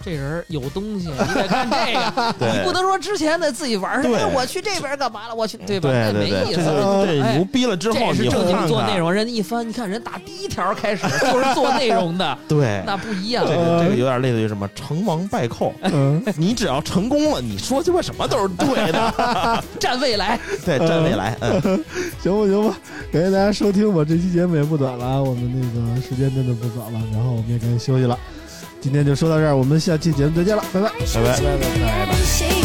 这人有东西，你得看这个，你不能说之前的自己玩儿，我去这边干嘛了？我去，对吧？对那对对，没意思。这这哎牛逼了之后，这是正经做内容，容，人一翻，你看人打第一条开始就是做内容的，对，那不一样这。个这个有点类似于什么成王败寇，嗯，你只要成功了，你说鸡巴什么都是对的，站未来，对，站未来，嗯，行吧行吧，感谢大家收听我，这期节目也不短了，我们那个时间真的不早了，然后我们也该休息了。今天就说到这儿，我们下期节目再见了，拜拜，拜拜，拜拜，拜拜。